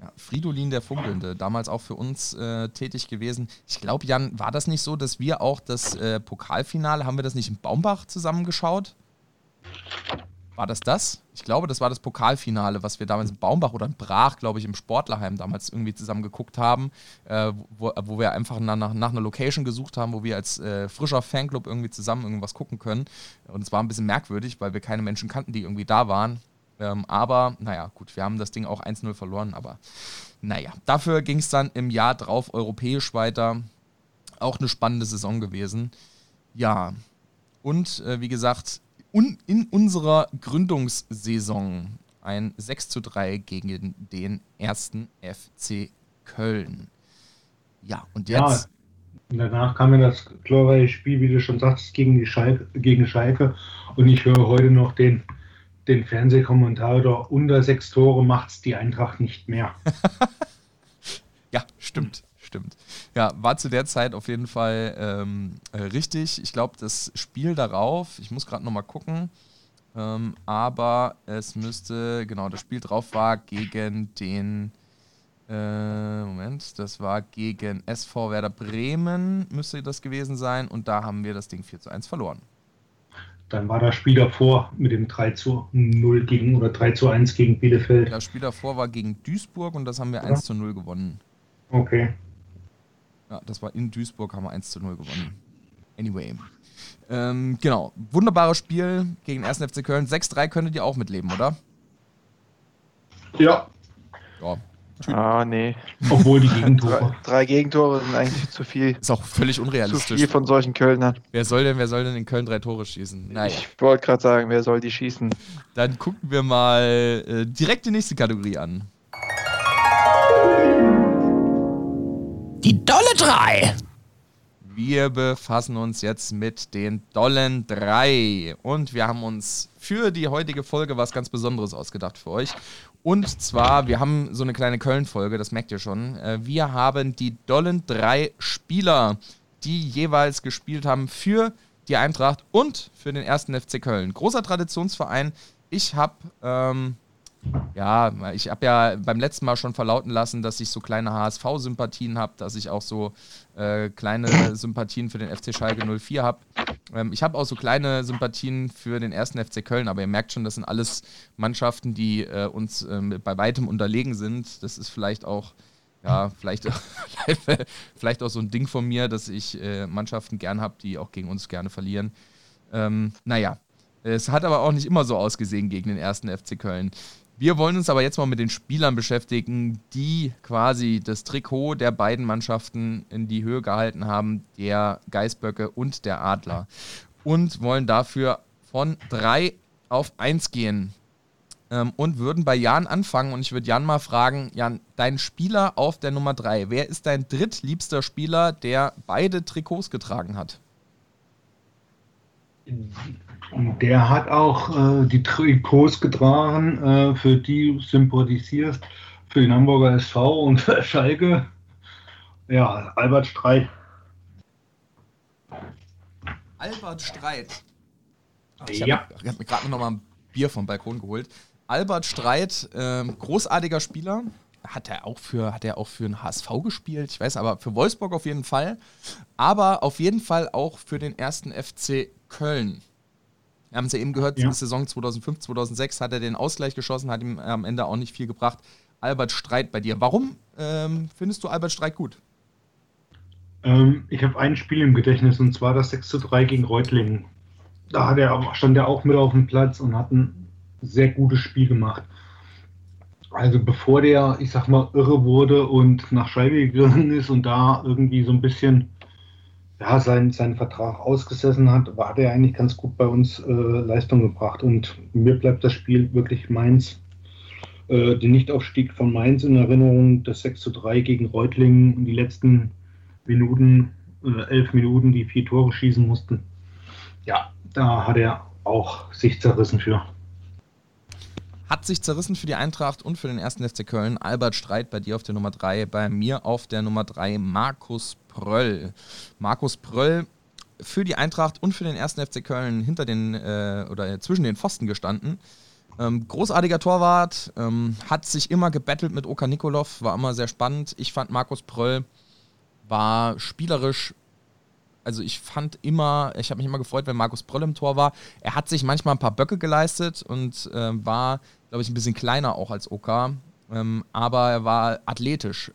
Ja, Fridolin der Funkelnde, damals auch für uns äh, tätig gewesen. Ich glaube, Jan, war das nicht so, dass wir auch das äh, Pokalfinale, haben wir das nicht in Baumbach zusammengeschaut? War das das? Ich glaube, das war das Pokalfinale, was wir damals in Baumbach oder in Brach, glaube ich, im Sportlerheim damals irgendwie zusammen geguckt haben, äh, wo, wo, wir einfach nach, nach, einer Location gesucht haben, wo wir als äh, frischer Fanclub irgendwie zusammen irgendwas gucken können. Und es war ein bisschen merkwürdig, weil wir keine Menschen kannten, die irgendwie da waren. Ähm, aber, naja, gut, wir haben das Ding auch 1-0 verloren, aber naja, dafür ging es dann im Jahr drauf europäisch weiter. Auch eine spannende Saison gewesen. Ja, und äh, wie gesagt, un in unserer Gründungssaison ein 6 zu 3 gegen den ersten FC Köln. Ja, und jetzt. Ja, danach kam ja das glorreiche Spiel, wie du schon sagst, gegen, die Schalke, gegen Schalke. Und ich höre heute noch den, den Fernsehkommentator, unter sechs Tore macht es die Eintracht nicht mehr. ja, stimmt stimmt. Ja, war zu der Zeit auf jeden Fall ähm, äh, richtig. Ich glaube, das Spiel darauf, ich muss gerade nochmal gucken, ähm, aber es müsste, genau, das Spiel drauf war gegen den, äh, Moment, das war gegen SV Werder Bremen, müsste das gewesen sein, und da haben wir das Ding 4 zu 1 verloren. Dann war das Spiel davor mit dem 3 zu 0 gegen oder 3 zu 1 gegen Bielefeld. Das Spiel davor war gegen Duisburg und das haben wir ja. 1 zu 0 gewonnen. Okay. Ja, das war in Duisburg, haben wir 1 zu 0 gewonnen. Anyway. Ähm, genau. Wunderbares Spiel gegen 1. FC Köln. 6-3 könntet ihr auch mitleben, oder? Ja. Ja. Ah, nee. Obwohl die Gegentore. Drei, drei, Gegentore sind eigentlich zu viel. Ist auch völlig unrealistisch. Zu viel von solchen Kölnern. Wer soll denn, wer soll denn in Köln drei Tore schießen? Naja. Ich wollte gerade sagen, wer soll die schießen? Dann gucken wir mal äh, direkt die nächste Kategorie an. Die Dolle 3. Wir befassen uns jetzt mit den Dollen 3 und wir haben uns für die heutige Folge was ganz Besonderes ausgedacht für euch. Und zwar, wir haben so eine kleine Köln-Folge, das merkt ihr schon. Äh, wir haben die Dollen 3 Spieler, die jeweils gespielt haben für die Eintracht und für den ersten FC Köln. Großer Traditionsverein. Ich habe ähm, ja, ich habe ja beim letzten Mal schon verlauten lassen, dass ich so kleine HSV-Sympathien habe, dass ich auch so äh, kleine Sympathien für den FC Schalke 04 habe. Ähm, ich habe auch so kleine Sympathien für den ersten FC Köln, aber ihr merkt schon, das sind alles Mannschaften, die äh, uns äh, bei weitem unterlegen sind. Das ist vielleicht auch, ja, vielleicht, vielleicht auch so ein Ding von mir, dass ich äh, Mannschaften gern habe, die auch gegen uns gerne verlieren. Ähm, naja, es hat aber auch nicht immer so ausgesehen gegen den ersten FC Köln. Wir wollen uns aber jetzt mal mit den Spielern beschäftigen, die quasi das Trikot der beiden Mannschaften in die Höhe gehalten haben, der Geißböcke und der Adler. Und wollen dafür von drei auf eins gehen. Ähm, und würden bei Jan anfangen und ich würde Jan mal fragen, Jan, dein Spieler auf der Nummer drei, wer ist dein drittliebster Spieler, der beide Trikots getragen hat? Der hat auch äh, die Trikots getragen, äh, für die sympathisierst, für den Hamburger SV und für Schalke. Ja, Albert Streit. Albert Streit. Ach, ich ja. habe hab mir gerade noch mal ein Bier vom Balkon geholt. Albert Streit, äh, großartiger Spieler. Hat er, auch für, hat er auch für den HSV gespielt? Ich weiß aber, für Wolfsburg auf jeden Fall. Aber auf jeden Fall auch für den ersten FC Köln. Wir haben es ja eben gehört, ja. Saison 2005, 2006 hat er den Ausgleich geschossen, hat ihm am Ende auch nicht viel gebracht. Albert Streit bei dir. Warum ähm, findest du Albert Streit gut? Ähm, ich habe ein Spiel im Gedächtnis und zwar das 6 zu 3 gegen Reutlingen. Da hat er, stand er auch mit auf dem Platz und hat ein sehr gutes Spiel gemacht. Also bevor der, ich sag mal, irre wurde und nach Scheibe gegangen ist und da irgendwie so ein bisschen ja, seinen, seinen Vertrag ausgesessen hat, war der eigentlich ganz gut bei uns äh, Leistung gebracht. Und mir bleibt das Spiel wirklich Mainz, äh, den Nichtaufstieg von Mainz in Erinnerung, das 6 zu 3 gegen Reutlingen und die letzten Minuten, äh, elf Minuten, die vier Tore schießen mussten. Ja, da hat er auch sich zerrissen für. Hat sich zerrissen für die Eintracht und für den ersten FC Köln. Albert Streit bei dir auf der Nummer 3, bei mir auf der Nummer 3 Markus Pröll. Markus Pröll für die Eintracht und für den ersten FC Köln hinter den äh, oder zwischen den Pfosten gestanden. Ähm, großartiger Torwart, ähm, hat sich immer gebettelt mit Oka Nikolov, war immer sehr spannend. Ich fand Markus Pröll war spielerisch, also ich fand immer, ich habe mich immer gefreut, wenn Markus Pröll im Tor war. Er hat sich manchmal ein paar Böcke geleistet und äh, war, glaube ich, ein bisschen kleiner auch als Oka, ähm, aber er war athletisch,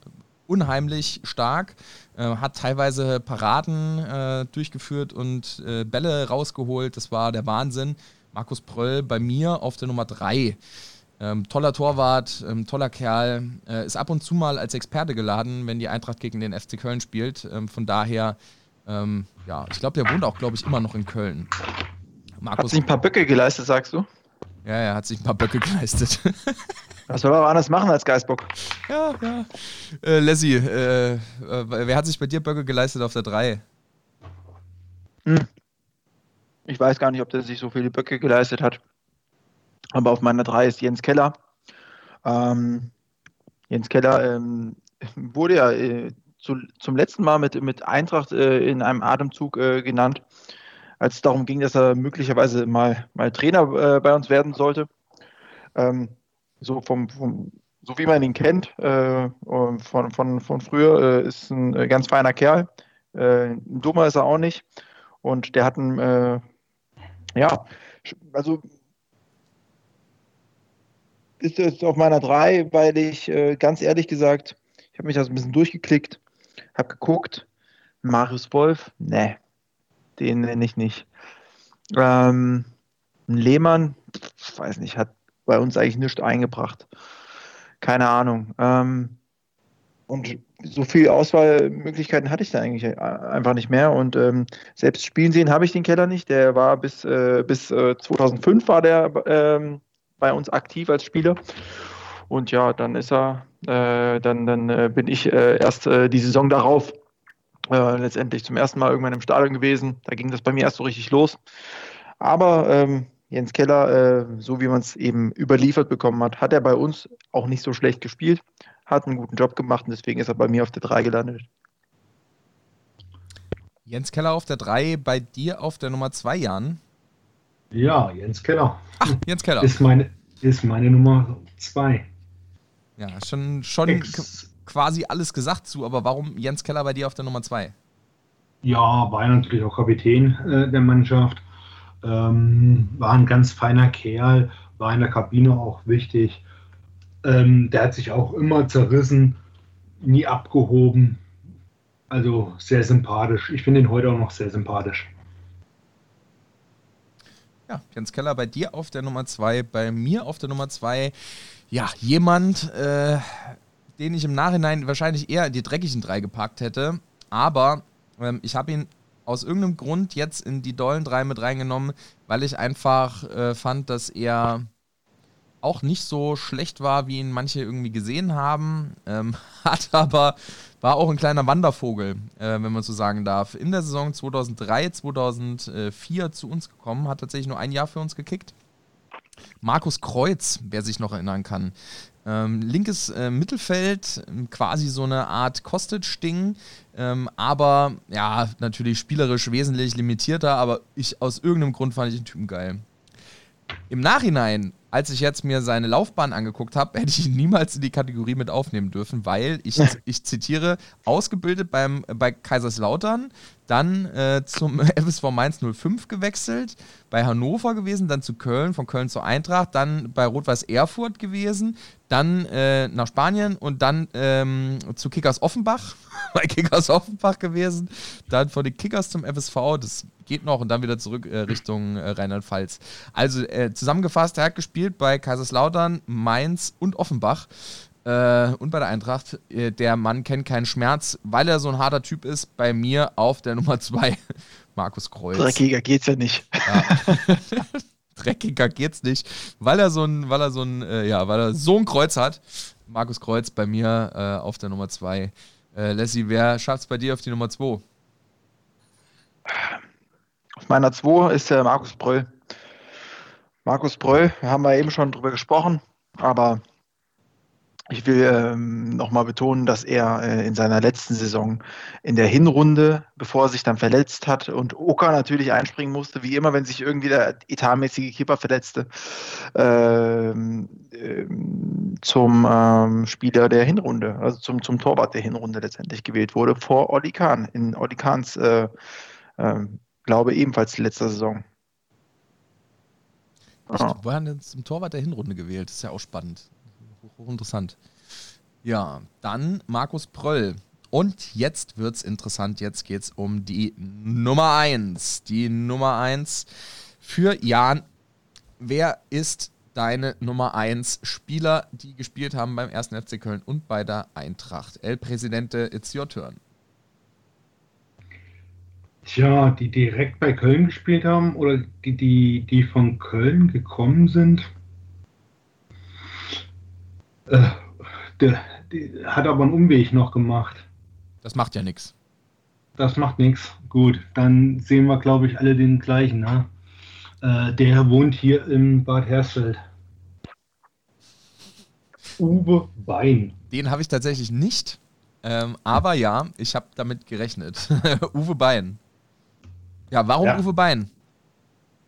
unheimlich stark, äh, hat teilweise Paraden äh, durchgeführt und äh, Bälle rausgeholt. Das war der Wahnsinn. Markus Pröll bei mir auf der Nummer 3. Ähm, toller Torwart, ähm, toller Kerl, äh, ist ab und zu mal als Experte geladen, wenn die Eintracht gegen den FC Köln spielt. Ähm, von daher, ähm, ja, ich glaube, der wohnt auch, glaube ich, immer noch in Köln. Markus, hat sich ein paar Böcke geleistet, sagst du? Ja, er hat sich ein paar Böcke geleistet. Was soll er aber anders machen als Geistbock? Ja, ja. Äh, Leslie, äh, äh, wer hat sich bei dir Böcke geleistet auf der 3? Hm. Ich weiß gar nicht, ob der sich so viele Böcke geleistet hat. Aber auf meiner 3 ist Jens Keller. Ähm, Jens Keller ähm, wurde ja äh, zu, zum letzten Mal mit, mit Eintracht äh, in einem Atemzug äh, genannt, als es darum ging, dass er möglicherweise mal, mal Trainer äh, bei uns werden sollte. Ähm, so, vom, vom, so wie man ihn kennt, äh, von, von, von früher, äh, ist ein äh, ganz feiner Kerl. ein dummer ist er auch nicht. Und der hat ein, ja, also ist jetzt auf meiner 3, weil ich ganz ehrlich gesagt, ich habe mich das ein bisschen durchgeklickt, habe geguckt, Marius Wolf, ne, den nenne ich nicht. Ähm, Lehmann, weiß nicht, hat bei uns eigentlich nichts eingebracht. Keine Ahnung. Ähm, und so viele Auswahlmöglichkeiten hatte ich da eigentlich einfach nicht mehr. Und ähm, selbst spielen sehen habe ich den Keller nicht. Der war bis, äh, bis äh, 2005 war der ähm, bei uns aktiv als Spieler. Und ja, dann ist er, äh, dann, dann äh, bin ich äh, erst äh, die Saison darauf letztendlich zum ersten Mal irgendwann im Stadion gewesen. Da ging das bei mir erst so richtig los. Aber ähm, Jens Keller, äh, so wie man es eben überliefert bekommen hat, hat er bei uns auch nicht so schlecht gespielt, hat einen guten Job gemacht und deswegen ist er bei mir auf der 3 gelandet. Jens Keller auf der 3, bei dir auf der Nummer 2, Jan? Ja, Jens Keller. Ach, Jens Keller. Ist meine, ist meine Nummer 2. Ja, schon, schon quasi alles gesagt zu, aber warum Jens Keller bei dir auf der Nummer 2? Ja, war natürlich auch Kapitän äh, der Mannschaft ähm, war ein ganz feiner Kerl, war in der Kabine auch wichtig. Ähm, der hat sich auch immer zerrissen, nie abgehoben. Also sehr sympathisch. Ich finde ihn heute auch noch sehr sympathisch. Ja, Jens Keller bei dir auf der Nummer 2, bei mir auf der Nummer 2. Ja, jemand, äh, den ich im Nachhinein wahrscheinlich eher in die dreckigen drei gepackt hätte. Aber ähm, ich habe ihn aus irgendeinem Grund jetzt in die dollen drei mit reingenommen, weil ich einfach äh, fand, dass er auch nicht so schlecht war, wie ihn manche irgendwie gesehen haben. Ähm, hat aber, war auch ein kleiner Wandervogel, äh, wenn man so sagen darf. In der Saison 2003, 2004 zu uns gekommen, hat tatsächlich nur ein Jahr für uns gekickt. Markus Kreuz, wer sich noch erinnern kann. Ähm, linkes äh, Mittelfeld, quasi so eine Art Kostic-Ding, ähm, aber ja, natürlich spielerisch wesentlich limitierter, aber ich aus irgendeinem Grund fand ich den Typen geil. Im Nachhinein, als ich jetzt mir seine Laufbahn angeguckt habe, hätte ich ihn niemals in die Kategorie mit aufnehmen dürfen, weil ich, ich zitiere, ausgebildet beim, bei Kaiserslautern, dann äh, zum FSV Mainz 05 gewechselt, bei Hannover gewesen, dann zu Köln, von Köln zur Eintracht, dann bei Rot-Weiß Erfurt gewesen, dann äh, nach Spanien und dann ähm, zu Kickers Offenbach, bei Kickers Offenbach gewesen, dann von den Kickers zum FSV, das geht noch und dann wieder zurück äh, Richtung äh, Rheinland-Pfalz. Also äh, zusammengefasst, er hat gespielt bei Kaiserslautern, Mainz und Offenbach äh, und bei der Eintracht. Äh, der Mann kennt keinen Schmerz, weil er so ein harter Typ ist. Bei mir auf der Nummer 2, Markus Kreuz. Dreckiger geht's ja nicht. Ja. Dreckiger geht's nicht, weil er so ein, weil er so ein, äh, ja, weil er so ein Kreuz hat. Markus Kreuz bei mir äh, auf der Nummer 2. Äh, Leslie, wer schafft es bei dir auf die Nummer 2? Auf meiner 2 ist der Markus Bröll. Markus Bröll, haben wir eben schon drüber gesprochen, aber ich will ähm, nochmal betonen, dass er äh, in seiner letzten Saison in der Hinrunde, bevor er sich dann verletzt hat und Oka natürlich einspringen musste, wie immer, wenn sich irgendwie der etatmäßige Keeper verletzte, ähm, ähm, zum ähm, Spieler der Hinrunde, also zum, zum Torwart der Hinrunde letztendlich gewählt wurde, vor Oli Kahn, in Oli Kahns, äh, äh, glaube ebenfalls die letzte Saison. Ich ah. wurde denn zum Torwart der Hinrunde gewählt, das ist ja auch spannend hochinteressant. Ja, dann Markus Pröll. Und jetzt wird es interessant. Jetzt geht es um die Nummer 1. Die Nummer 1 für Jan. Wer ist deine Nummer 1 Spieler, die gespielt haben beim 1. FC Köln und bei der Eintracht? El Presidente, it's your turn. Tja, die direkt bei Köln gespielt haben oder die, die, die von Köln gekommen sind? Äh, der, der hat aber einen Umweg noch gemacht. Das macht ja nichts. Das macht nichts. Gut, dann sehen wir, glaube ich, alle den gleichen. Ne? Äh, der wohnt hier in Bad Hersfeld. Uwe Bein. Den habe ich tatsächlich nicht. Ähm, aber ja, ich habe damit gerechnet. Uwe Bein. Ja, warum ja. Uwe Bein?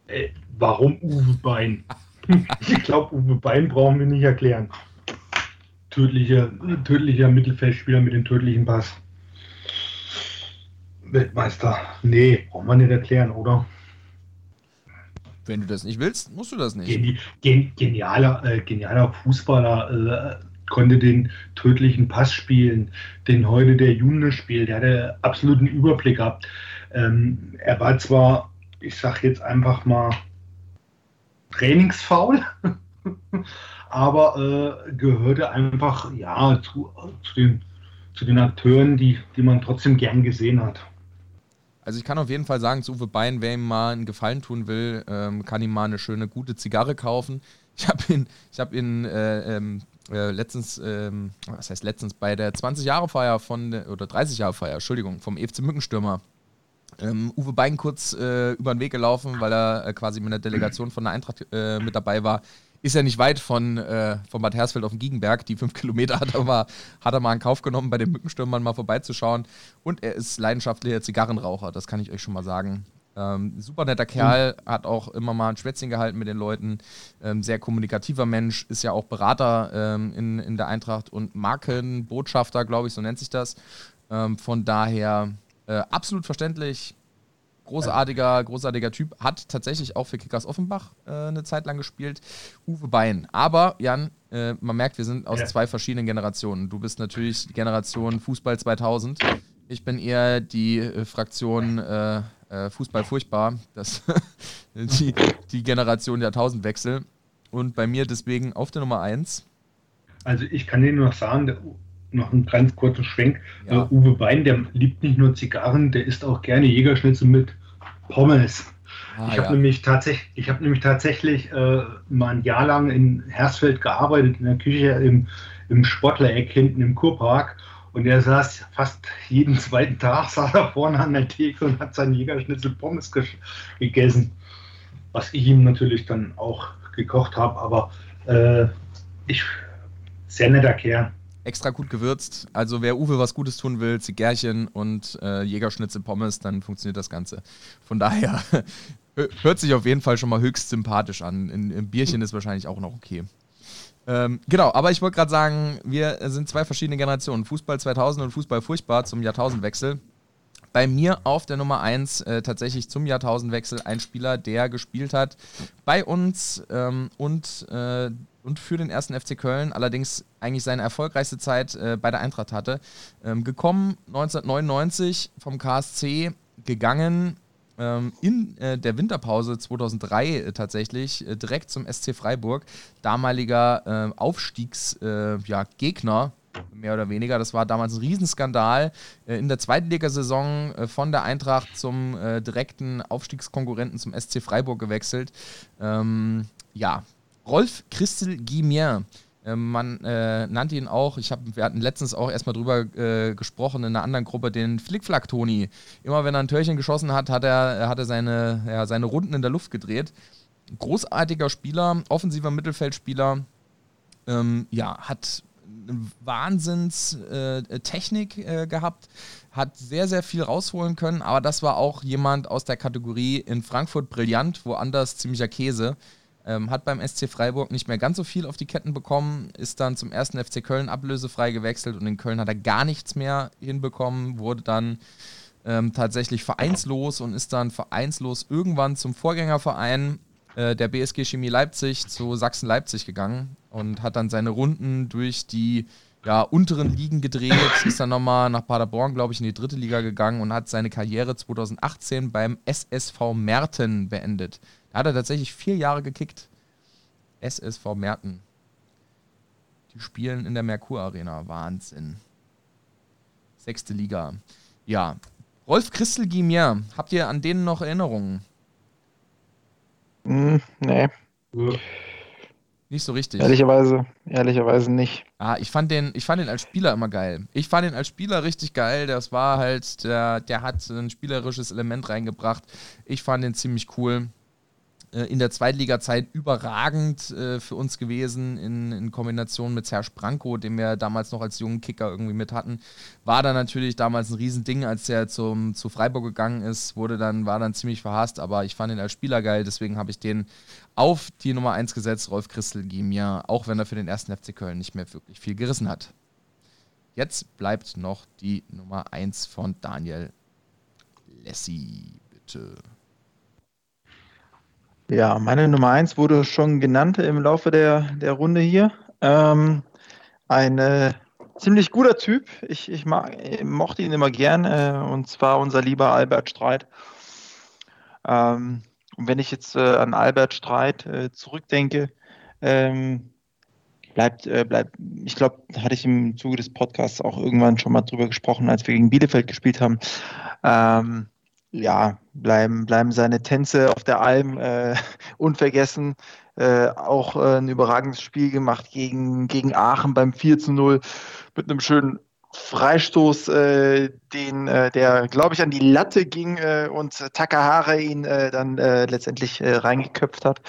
Äh, warum Uwe Bein? ich glaube, Uwe Bein brauchen wir nicht erklären. Tödlicher, tödlicher Mittelfeldspieler mit dem tödlichen Pass. Weltmeister. Nee, brauchen wir nicht erklären, oder? Wenn du das nicht willst, musst du das nicht. Geni gen genialer, äh, genialer Fußballer. Äh, konnte den tödlichen Pass spielen, den heute der June spielt. Der hatte absoluten Überblick gehabt. Ähm, er war zwar, ich sag jetzt einfach mal, trainingsfaul, aber äh, gehörte einfach ja zu, zu, den, zu den Akteuren, die, die man trotzdem gern gesehen hat. Also ich kann auf jeden Fall sagen, zu Uwe Bein, wer ihm mal einen Gefallen tun will, ähm, kann ihm mal eine schöne, gute Zigarre kaufen. Ich habe ihn, ich hab ihn äh, ähm, äh, letztens, ähm, was heißt letztens, bei der 20-Jahre-Feier von, oder 30-Jahre-Feier, Entschuldigung, vom EFC Mückenstürmer ähm, Uwe Bein kurz äh, über den Weg gelaufen, weil er äh, quasi mit der Delegation von der Eintracht äh, mit dabei war. Ist ja nicht weit von, äh, von Bad Hersfeld auf den Giegenberg. Die fünf Kilometer hat er, mal, hat er mal in Kauf genommen, bei den Mückenstürmern mal vorbeizuschauen. Und er ist leidenschaftlicher Zigarrenraucher, das kann ich euch schon mal sagen. Ähm, super netter Kerl, hat auch immer mal ein Schwätzchen gehalten mit den Leuten. Ähm, sehr kommunikativer Mensch, ist ja auch Berater ähm, in, in der Eintracht und Markenbotschafter, glaube ich, so nennt sich das. Ähm, von daher äh, absolut verständlich. Großartiger, großartiger Typ. Hat tatsächlich auch für Kickers Offenbach äh, eine Zeit lang gespielt. Uwe Bein. Aber, Jan, äh, man merkt, wir sind aus ja. zwei verschiedenen Generationen. Du bist natürlich die Generation Fußball 2000. Ich bin eher die äh, Fraktion äh, Fußball furchtbar. Das die, die Generation Jahrtausendwechsel. Und bei mir deswegen auf der Nummer 1. Also ich kann dir nur noch sagen, der noch einen ganz kurzen Schwenk. Ja. Uh, Uwe Bein, der liebt nicht nur Zigarren, der isst auch gerne Jägerschnitzel mit Pommes. Ah, ich habe ja. nämlich, tatsächlich, hab nämlich tatsächlich äh, mal ein Jahr lang in Hersfeld gearbeitet, in der Küche im, im Sportlereck hinten im Kurpark. Und er saß fast jeden zweiten Tag, saß er vorne an der Theke und hat seinen Jägerschnitzel Pommes gegessen. Was ich ihm natürlich dann auch gekocht habe, aber äh, ich, sehr netter Kerl extra gut gewürzt. Also wer Uwe was Gutes tun will, Zigärchen und äh, Jägerschnitzel Pommes, dann funktioniert das Ganze. Von daher hört sich auf jeden Fall schon mal höchst sympathisch an. In, Im Bierchen ist wahrscheinlich auch noch okay. Ähm, genau, aber ich wollte gerade sagen, wir sind zwei verschiedene Generationen. Fußball 2000 und Fußball furchtbar zum Jahrtausendwechsel. Bei mir auf der Nummer 1 äh, tatsächlich zum Jahrtausendwechsel ein Spieler, der gespielt hat bei uns ähm, und äh, und für den ersten FC Köln, allerdings eigentlich seine erfolgreichste Zeit äh, bei der Eintracht hatte. Ähm, gekommen 1999 vom KSC, gegangen ähm, in äh, der Winterpause 2003 äh, tatsächlich äh, direkt zum SC Freiburg, damaliger äh, Aufstiegsgegner. Ja, mehr oder weniger. Das war damals ein Riesenskandal. Äh, in der Zweitligasaison von der Eintracht zum direkten Aufstiegskonkurrenten zum SC Freiburg gewechselt. Ähm, ja, Rolf Christel Guimien. Äh, man äh, nannte ihn auch, ich hab, wir hatten letztens auch erstmal drüber äh, gesprochen in einer anderen Gruppe, den Flickflack-Toni. Immer wenn er ein Törchen geschossen hat, hat er, hat er seine, ja, seine Runden in der Luft gedreht. Großartiger Spieler, offensiver Mittelfeldspieler. Ähm, ja, hat Wahnsinnstechnik äh, äh, gehabt, hat sehr, sehr viel rausholen können, aber das war auch jemand aus der Kategorie in Frankfurt brillant, woanders ziemlicher Käse. Ähm, hat beim SC Freiburg nicht mehr ganz so viel auf die Ketten bekommen, ist dann zum ersten FC Köln ablösefrei gewechselt und in Köln hat er gar nichts mehr hinbekommen, wurde dann ähm, tatsächlich vereinslos und ist dann vereinslos irgendwann zum Vorgängerverein äh, der BSG Chemie Leipzig zu Sachsen-Leipzig gegangen und hat dann seine Runden durch die ja, unteren Ligen gedreht, ist dann nochmal nach Paderborn, glaube ich, in die dritte Liga gegangen und hat seine Karriere 2018 beim SSV Merten beendet. Da hat er tatsächlich vier Jahre gekickt. SSV Merten. Die spielen in der Merkur Arena. Wahnsinn. Sechste Liga. Ja. Rolf Christel Gimier, habt ihr an denen noch Erinnerungen? Mm, nee. Nicht so richtig. Ehrlicherweise, ehrlicherweise nicht. Ah, ich fand den, ich fand den als Spieler immer geil. Ich fand den als Spieler richtig geil. Das war halt, der, der hat ein spielerisches Element reingebracht. Ich fand den ziemlich cool. Äh, in der Zweitliga-Zeit überragend äh, für uns gewesen in, in Kombination mit Serge Branko, den wir damals noch als jungen Kicker irgendwie mit hatten. War dann natürlich damals ein Riesending, als er zum, zu Freiburg gegangen ist, wurde dann, war dann ziemlich verhasst, aber ich fand ihn als Spieler geil, deswegen habe ich den auf die Nummer 1 gesetzt, Rolf Christel Gimia, auch wenn er für den ersten FC Köln nicht mehr wirklich viel gerissen hat. Jetzt bleibt noch die Nummer 1 von Daniel Lessi, bitte. Ja, meine Nummer eins wurde schon genannt im Laufe der, der Runde hier. Ähm, ein äh, ziemlich guter Typ. Ich, ich mag, mochte ihn immer gern, äh, und zwar unser lieber Albert Streit. Ähm, und wenn ich jetzt äh, an Albert Streit äh, zurückdenke, ähm, bleibt, äh, bleibt, ich glaube, hatte ich im Zuge des Podcasts auch irgendwann schon mal drüber gesprochen, als wir gegen Bielefeld gespielt haben. Ja, bleiben, bleiben seine Tänze auf der Alm äh, unvergessen. Äh, auch äh, ein überragendes Spiel gemacht gegen, gegen Aachen beim 4 zu 0 mit einem schönen Freistoß, äh, den, äh, der, glaube ich, an die Latte ging äh, und Takahara ihn dann letztendlich reingeköpft hat.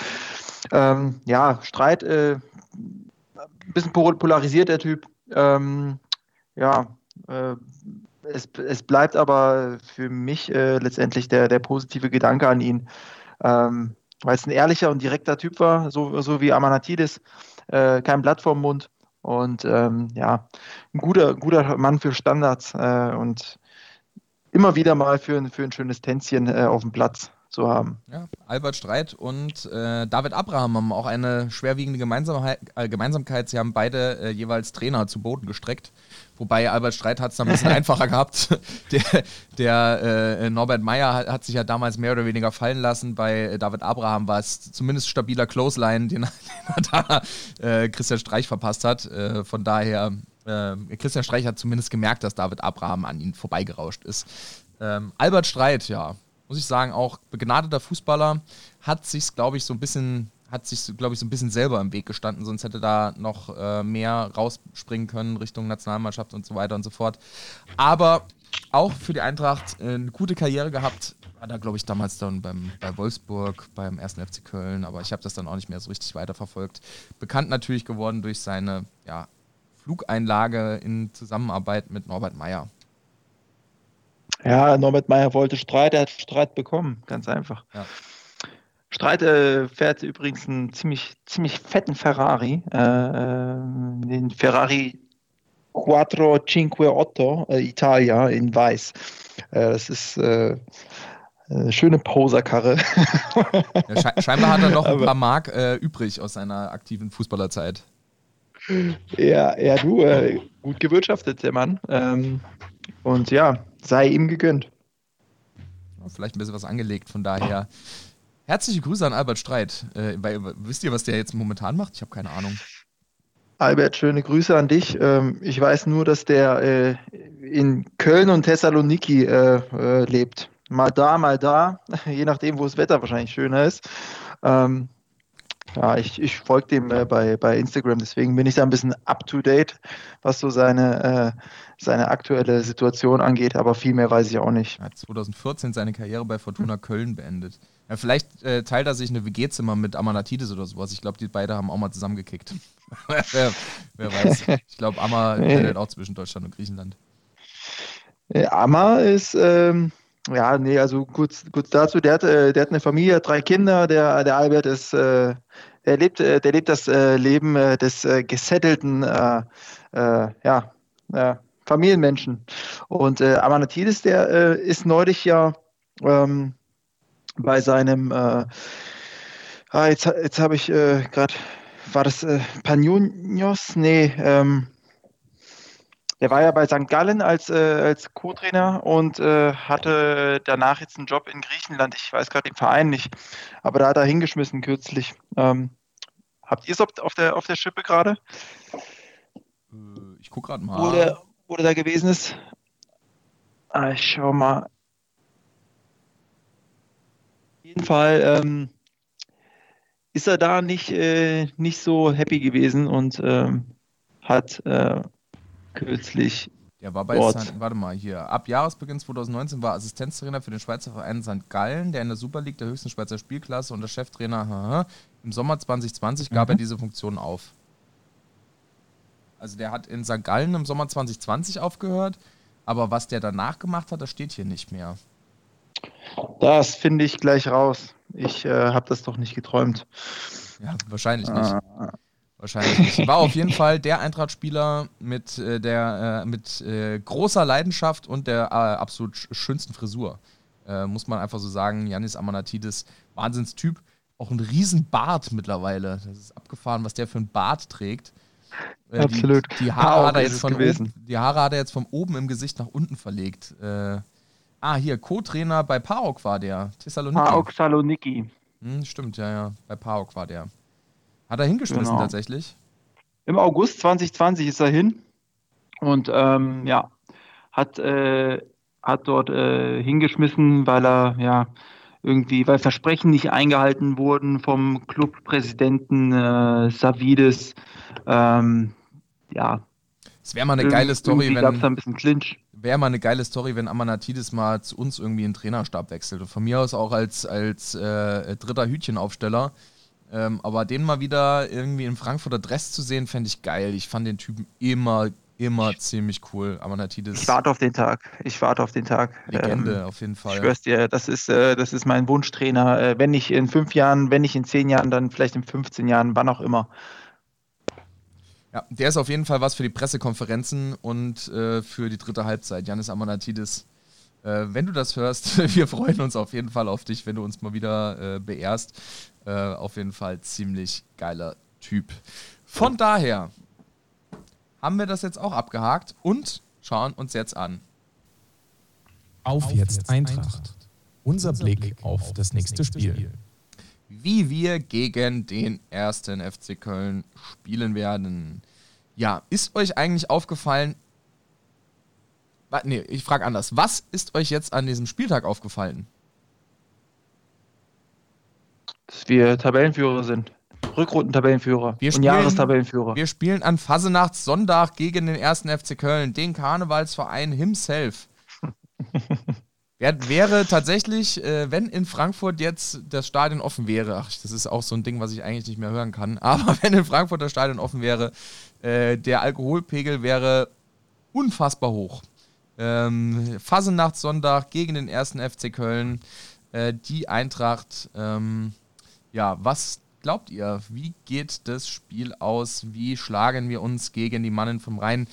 Ähm, ja, Streit, ein bisschen polarisiert der Typ. Ähm, ja, es, es bleibt aber für mich äh, letztendlich der, der positive Gedanke an ihn, ähm, weil es ein ehrlicher und direkter Typ war, so, so wie Amanatidis, äh, kein Blatt vorm Mund. Und ähm, ja, ein guter, guter Mann für Standards äh, und immer wieder mal für, für ein schönes Tänzchen äh, auf dem Platz zu haben. Ja, Albert Streit und äh, David Abraham haben auch eine schwerwiegende Gemeinsamkeit. Äh, Gemeinsamkeit. Sie haben beide äh, jeweils Trainer zu Boden gestreckt. Wobei Albert Streit hat es ein bisschen einfacher gehabt. Der, der äh, Norbert Meyer hat, hat, sich ja damals mehr oder weniger fallen lassen. Bei David Abraham war es zumindest stabiler Clothesline, den, den da äh, Christian Streich verpasst hat. Äh, von daher, Christian Streich hat zumindest gemerkt, dass David Abraham an ihn vorbeigerauscht ist. Ähm, Albert Streit, ja, muss ich sagen, auch begnadeter Fußballer, hat sich, glaube ich, so ein bisschen, hat sich, glaube ich, so ein bisschen selber im Weg gestanden, sonst hätte da noch äh, mehr rausspringen können Richtung Nationalmannschaft und so weiter und so fort. Aber auch für die Eintracht äh, eine gute Karriere gehabt. War da, glaube ich, damals dann beim, bei Wolfsburg, beim ersten FC Köln, aber ich habe das dann auch nicht mehr so richtig weiterverfolgt. Bekannt natürlich geworden durch seine ja, Flugeinlage in Zusammenarbeit mit Norbert Meyer. Ja, Norbert Meyer wollte Streit, er hat Streit bekommen, ganz einfach. Ja. Streit äh, fährt übrigens einen ziemlich, ziemlich fetten Ferrari, äh, äh den Ferrari 458 äh, Italia in weiß. Äh, das ist äh, eine schöne Poserkarre. Ja, sche scheinbar hat er noch ein paar Mark übrig aus seiner aktiven Fußballerzeit. Ja, ja, du, gut gewirtschaftet, der Mann. Ähm, und ja, sei ihm gegönnt. Vielleicht ein bisschen was angelegt, von daher. Herzliche Grüße an Albert Streit. Äh, weil, wisst ihr, was der jetzt momentan macht? Ich habe keine Ahnung. Albert, schöne Grüße an dich. Ähm, ich weiß nur, dass der äh, in Köln und Thessaloniki äh, äh lebt. Mal da, mal da, je nachdem, wo das Wetter wahrscheinlich schöner ist. Ähm, ja, ich, ich folge dem äh, bei, bei Instagram, deswegen bin ich da ein bisschen up to date, was so seine, äh, seine aktuelle Situation angeht, aber viel mehr weiß ich auch nicht. Er hat 2014 seine Karriere bei Fortuna Köln beendet. Ja, vielleicht äh, teilt er sich eine WG-Zimmer mit Amanatidis oder sowas. Ich glaube, die beiden haben auch mal zusammengekickt. wer, wer, weiß. Ich glaube, Amma nee. auch zwischen Deutschland und Griechenland. Amma ist. Ähm ja, nee, also kurz, kurz dazu, der hat, äh, der hat eine Familie, drei Kinder, der, der Albert ist, äh, der lebt, äh, der lebt das äh, Leben äh, des äh, gesettelten, äh, äh, ja, äh, Familienmenschen. Und äh, Amanatidis, der äh, ist neulich ja ähm, bei seinem, äh, ah, jetzt, jetzt habe ich äh, gerade, war das äh, Panionios? Nee, ähm, der war ja bei St. Gallen als, äh, als Co-Trainer und äh, hatte danach jetzt einen Job in Griechenland. Ich weiß gerade den Verein nicht, aber da hat er hingeschmissen kürzlich. Ähm, habt ihr es auf der, auf der Schippe gerade? Äh, ich gucke gerade mal. Wo der, wo der da gewesen ist? Ah, ich schau mal. Auf jeden Fall, ähm, ist er da nicht, äh, nicht so happy gewesen und ähm, hat äh, kürzlich. Der war bei St. warte mal hier. Ab Jahresbeginn 2019 war Assistenztrainer für den Schweizer Verein St. Gallen, der in der Super League der höchsten Schweizer Spielklasse und der Cheftrainer haha, im Sommer 2020 gab mhm. er diese Funktion auf. Also der hat in St. Gallen im Sommer 2020 aufgehört, aber was der danach gemacht hat, das steht hier nicht mehr. Das finde ich gleich raus. Ich äh, habe das doch nicht geträumt. Ja, wahrscheinlich nicht. Ah. Wahrscheinlich nicht. War auf jeden Fall der Eintracht-Spieler mit, äh, der, äh, mit äh, großer Leidenschaft und der äh, absolut schönsten Frisur. Äh, muss man einfach so sagen. Janis Amanatidis, Wahnsinnstyp. Auch ein Riesenbart mittlerweile. Das ist abgefahren, was der für ein Bart trägt. Äh, absolut. Die, die, Haare hat er jetzt von oben, die Haare hat er jetzt von oben im Gesicht nach unten verlegt. Ah, hier, Co-Trainer bei PAOK war der. Thessaloniki. PAOK Saloniki. Hm, stimmt, ja, ja. Bei PAOK war der. Hat er hingeschmissen genau. tatsächlich? Im August 2020 ist er hin und ähm, ja, hat, äh, hat dort äh, hingeschmissen, weil er ja irgendwie, weil Versprechen nicht eingehalten wurden vom Clubpräsidenten äh, Savides. Ähm, ja. Es wäre mal eine geile Story, wenn. gab es ein bisschen Clinch wäre mal eine geile Story, wenn Amanatidis mal zu uns irgendwie einen Trainerstab wechselt. Und von mir aus auch als, als äh, dritter Hütchenaufsteller. Ähm, aber den mal wieder irgendwie in Frankfurter Dress zu sehen, fände ich geil. Ich fand den Typen immer, immer ziemlich cool. Amanatidis. Ich warte auf den Tag. Ich warte auf den Tag. Legende, ähm, auf jeden Fall. Ich schwör's dir, das ist, äh, das ist mein Wunschtrainer. Äh, wenn nicht in fünf Jahren, wenn nicht in zehn Jahren, dann vielleicht in 15 Jahren, wann auch immer. Ja, der ist auf jeden Fall was für die Pressekonferenzen und äh, für die dritte Halbzeit. Janis Amanatidis, äh, wenn du das hörst, wir freuen uns auf jeden Fall auf dich, wenn du uns mal wieder äh, beehrst. Äh, auf jeden Fall ziemlich geiler Typ. Von daher haben wir das jetzt auch abgehakt und schauen uns jetzt an. Auf jetzt Eintracht. Unser Blick auf das nächste Spiel wie wir gegen den ersten FC Köln spielen werden. Ja, ist euch eigentlich aufgefallen, nee, ich frage anders. Was ist euch jetzt an diesem Spieltag aufgefallen? Dass wir Tabellenführer sind. Rückrundentabellenführer wir und Jahrestabellenführer. Wir spielen an Fasenachtssonntag gegen den ersten FC Köln, den Karnevalsverein himself. wäre tatsächlich, äh, wenn in Frankfurt jetzt das Stadion offen wäre, ach, das ist auch so ein Ding, was ich eigentlich nicht mehr hören kann, aber wenn in Frankfurt das Stadion offen wäre, äh, der Alkoholpegel wäre unfassbar hoch. Ähm, Fasenachtssonntag gegen den ersten FC Köln, äh, die Eintracht. Ähm, ja, was glaubt ihr? Wie geht das Spiel aus? Wie schlagen wir uns gegen die Mannen vom Rhein?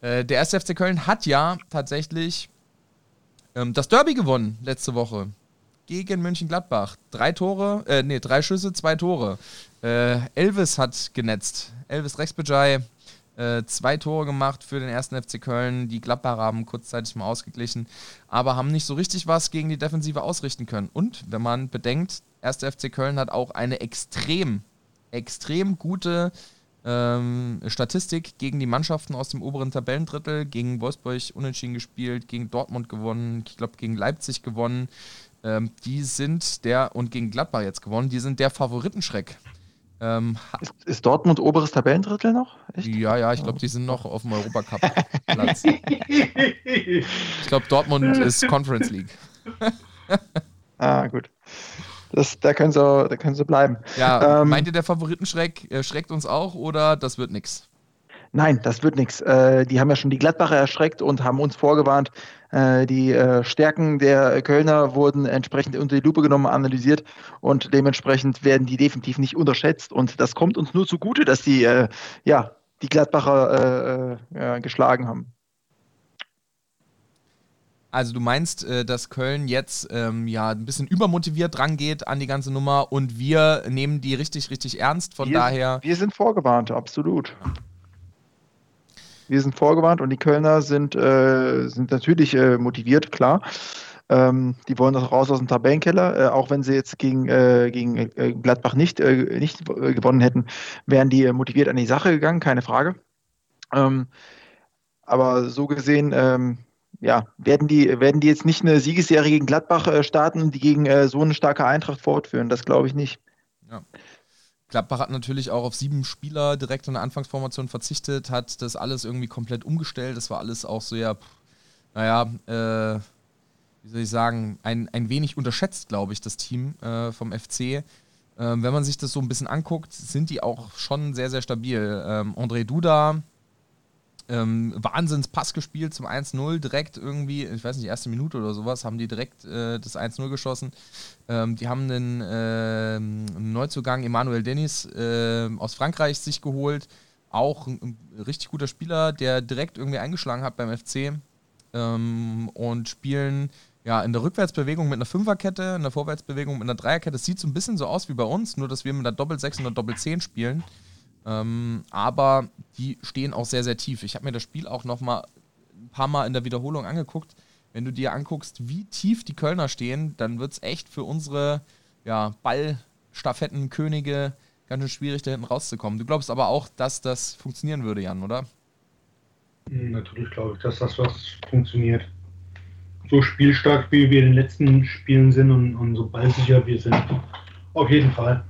Äh, der erste FC Köln hat ja tatsächlich ähm, das Derby gewonnen letzte Woche gegen Mönchengladbach. Drei Tore, äh, nee, drei Schüsse, zwei Tore. Äh, Elvis hat genetzt. Elvis Rexbejai, äh, zwei Tore gemacht für den ersten FC Köln. Die Gladbacher haben kurzzeitig mal ausgeglichen, aber haben nicht so richtig was gegen die Defensive ausrichten können. Und wenn man bedenkt, erster FC Köln hat auch eine extrem, extrem gute ähm, Statistik gegen die Mannschaften aus dem oberen Tabellendrittel, gegen Wolfsburg unentschieden gespielt, gegen Dortmund gewonnen, ich glaube gegen Leipzig gewonnen. Ähm, die sind der, und gegen Gladbach jetzt gewonnen, die sind der Favoritenschreck. Ähm, ist, ist, Dortmund oberes Tabellendrittel noch? Echt? Ja, ja, ich glaube, die sind noch auf dem Europacup-Platz. ich glaube, Dortmund ist Conference League. ah, gut. Das, da, können sie, da können sie bleiben. Ja, ähm, meint ihr, der Favoritenschreck äh, schreckt uns auch oder das wird nichts? Nein, das wird nichts. Äh, die haben ja schon die Gladbacher erschreckt und haben uns vorgewarnt. Äh, die äh, Stärken der Kölner wurden entsprechend unter die Lupe genommen, analysiert und dementsprechend werden die definitiv nicht unterschätzt. Und das kommt uns nur zugute, dass die, äh, ja, die Gladbacher äh, geschlagen haben. Also du meinst, äh, dass Köln jetzt ähm, ja ein bisschen übermotiviert drangeht an die ganze Nummer und wir nehmen die richtig, richtig ernst. Von wir, daher. Wir sind vorgewarnt, absolut. Wir sind vorgewarnt und die Kölner sind, äh, sind natürlich äh, motiviert, klar. Ähm, die wollen das raus aus dem Tabellenkeller. Äh, auch wenn sie jetzt gegen, äh, gegen äh, Gladbach nicht, nicht gewonnen hätten, wären die motiviert an die Sache gegangen, keine Frage. Ähm, aber so gesehen ähm, ja, werden die, werden die jetzt nicht eine Siegesserie gegen Gladbach äh, starten, die gegen äh, so eine starke Eintracht fortführen? Das glaube ich nicht. Ja. Gladbach hat natürlich auch auf sieben Spieler direkt in der Anfangsformation verzichtet, hat das alles irgendwie komplett umgestellt. Das war alles auch so, ja, naja, äh, wie soll ich sagen, ein, ein wenig unterschätzt, glaube ich, das Team äh, vom FC. Ähm, wenn man sich das so ein bisschen anguckt, sind die auch schon sehr, sehr stabil. Ähm, André Duda, ähm, Wahnsinns-Pass gespielt zum 1-0, direkt irgendwie, ich weiß nicht, erste Minute oder sowas, haben die direkt äh, das 1-0 geschossen. Ähm, die haben einen äh, Neuzugang, Emmanuel Dennis, äh, aus Frankreich sich geholt. Auch ein, ein, richtig guter Spieler, der direkt irgendwie eingeschlagen hat beim FC. Ähm, und spielen ja, in der Rückwärtsbewegung mit einer Fünferkette, in der Vorwärtsbewegung mit einer Dreierkette. Es sieht so ein bisschen so aus wie bei uns, nur dass wir mit einer Doppel-6 und einer Doppel-10 spielen. Ähm, aber die stehen auch sehr, sehr tief. Ich habe mir das Spiel auch noch mal ein paar Mal in der Wiederholung angeguckt. Wenn du dir anguckst, wie tief die Kölner stehen, dann wird es echt für unsere ja, Ballstaffettenkönige ganz schön schwierig, da hinten rauszukommen. Du glaubst aber auch, dass das funktionieren würde, Jan, oder? Hm, natürlich glaube ich, dass das was funktioniert. So spielstark, wie wir in den letzten Spielen sind und, und so ballsicher wir sind. Auf jeden Fall.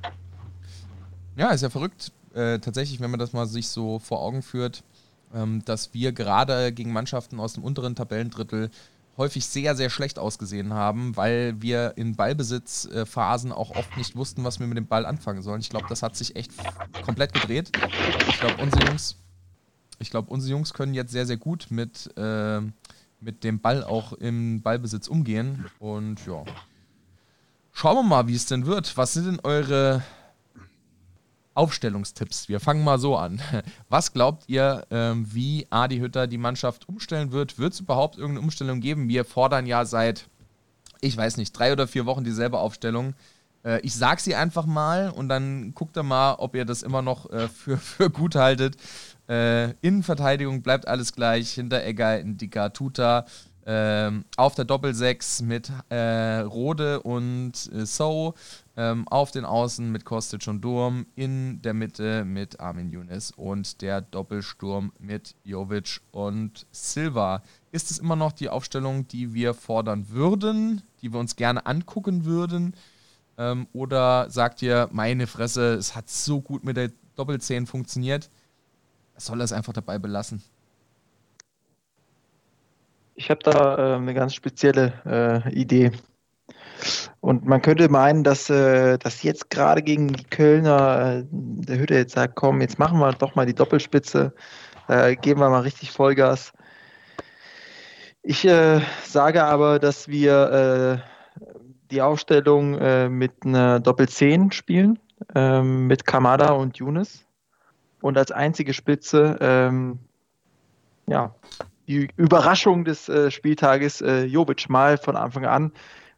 Ja, ist ja verrückt äh, tatsächlich, wenn man das mal sich so vor Augen führt, ähm, dass wir gerade gegen Mannschaften aus dem unteren Tabellendrittel häufig sehr, sehr schlecht ausgesehen haben, weil wir in Ballbesitzphasen auch oft nicht wussten, was wir mit dem Ball anfangen sollen. Ich glaube, das hat sich echt komplett gedreht. Ich glaube, unsere Jungs, unsere Jungs können jetzt sehr, sehr gut mit, äh, mit dem Ball auch im Ballbesitz umgehen. Und ja. Schauen wir mal, wie es denn wird. Was sind denn eure Aufstellungstipps. Wir fangen mal so an. Was glaubt ihr, ähm, wie Adi Hütter die Mannschaft umstellen wird? Wird es überhaupt irgendeine Umstellung geben? Wir fordern ja seit, ich weiß nicht, drei oder vier Wochen dieselbe Aufstellung. Äh, ich sag sie einfach mal und dann guckt ihr mal, ob ihr das immer noch äh, für, für gut haltet. Äh, Innenverteidigung bleibt alles gleich. Hinteregger, Indika, Tuta. Ähm, auf der Doppel-6 mit äh, Rode und äh, So. Ähm, auf den Außen mit Kostic und Durm. In der Mitte mit Armin Younes und der Doppelsturm mit Jovic und Silva. Ist es immer noch die Aufstellung, die wir fordern würden, die wir uns gerne angucken würden? Ähm, oder sagt ihr, meine Fresse, es hat so gut mit der Doppelzehn funktioniert? Soll er es einfach dabei belassen? Ich habe da äh, eine ganz spezielle äh, Idee. Und man könnte meinen, dass, äh, dass jetzt gerade gegen die Kölner äh, der Hütte jetzt sagt, komm, jetzt machen wir doch mal die Doppelspitze, äh, geben wir mal richtig Vollgas. Ich sage aber, dass wir die Aufstellung mit einer Doppel-10 spielen, ähm, mit Kamada und Younes. Und als einzige Spitze ähm, ja, die Überraschung des Spieltages, Jovic mal von Anfang an.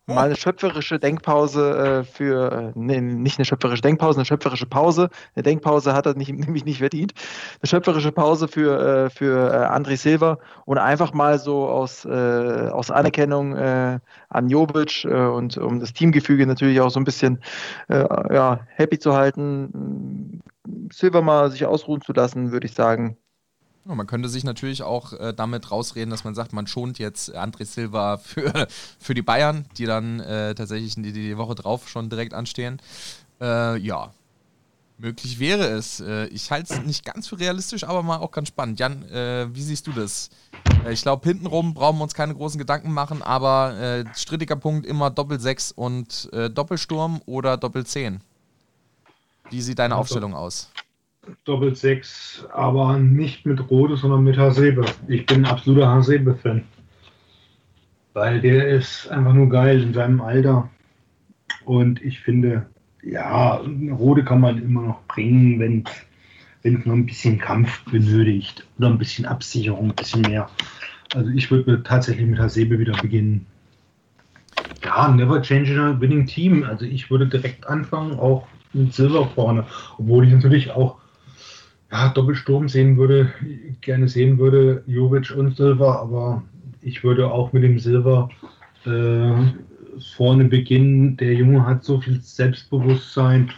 Mal eine schöpferische Denkpause äh, für, äh, nee, nicht eine schöpferische Denkpause, eine schöpferische Pause. Eine Denkpause hat er nicht, nämlich nicht verdient. Eine schöpferische Pause für, äh, für äh, André Silva und einfach mal so aus, äh, aus Anerkennung äh, an Jovic äh, und um das Teamgefüge natürlich auch so ein bisschen ja, happy zu halten, Silva mal sich ausruhen zu lassen, würde ich sagen. Ja, man könnte sich natürlich auch äh, damit rausreden, dass man sagt, man schont jetzt André Silva für, für die Bayern, die dann äh, tatsächlich die, die Woche drauf schon direkt anstehen. Äh, ja, möglich wäre es. Äh, ich halte es nicht ganz für realistisch, aber mal auch ganz spannend. Jan, äh, wie siehst du das? Äh, ich glaube, hintenrum brauchen wir uns keine großen Gedanken machen, aber strittiger Punkt immer Doppel-6 und Doppelsturm oder Doppel-10. Wie sieht deine also, Aufstellung aus? Doppel 6, aber nicht mit Rode, sondern mit Hasebe. Ich bin ein absoluter Hasebe-Fan. Weil der ist einfach nur geil in seinem Alter. Und ich finde, ja, Rode kann man immer noch bringen, wenn es noch ein bisschen Kampf benötigt oder ein bisschen Absicherung, ein bisschen mehr. Also ich würde tatsächlich mit Hasebe wieder beginnen. Ja, never change a winning team. Also ich würde direkt anfangen, auch mit Silver vorne. Obwohl ich natürlich auch ja, Doppelsturm sehen würde, gerne sehen würde, Jovic und Silva, aber ich würde auch mit dem Silva äh, vorne beginnen. Der Junge hat so viel Selbstbewusstsein.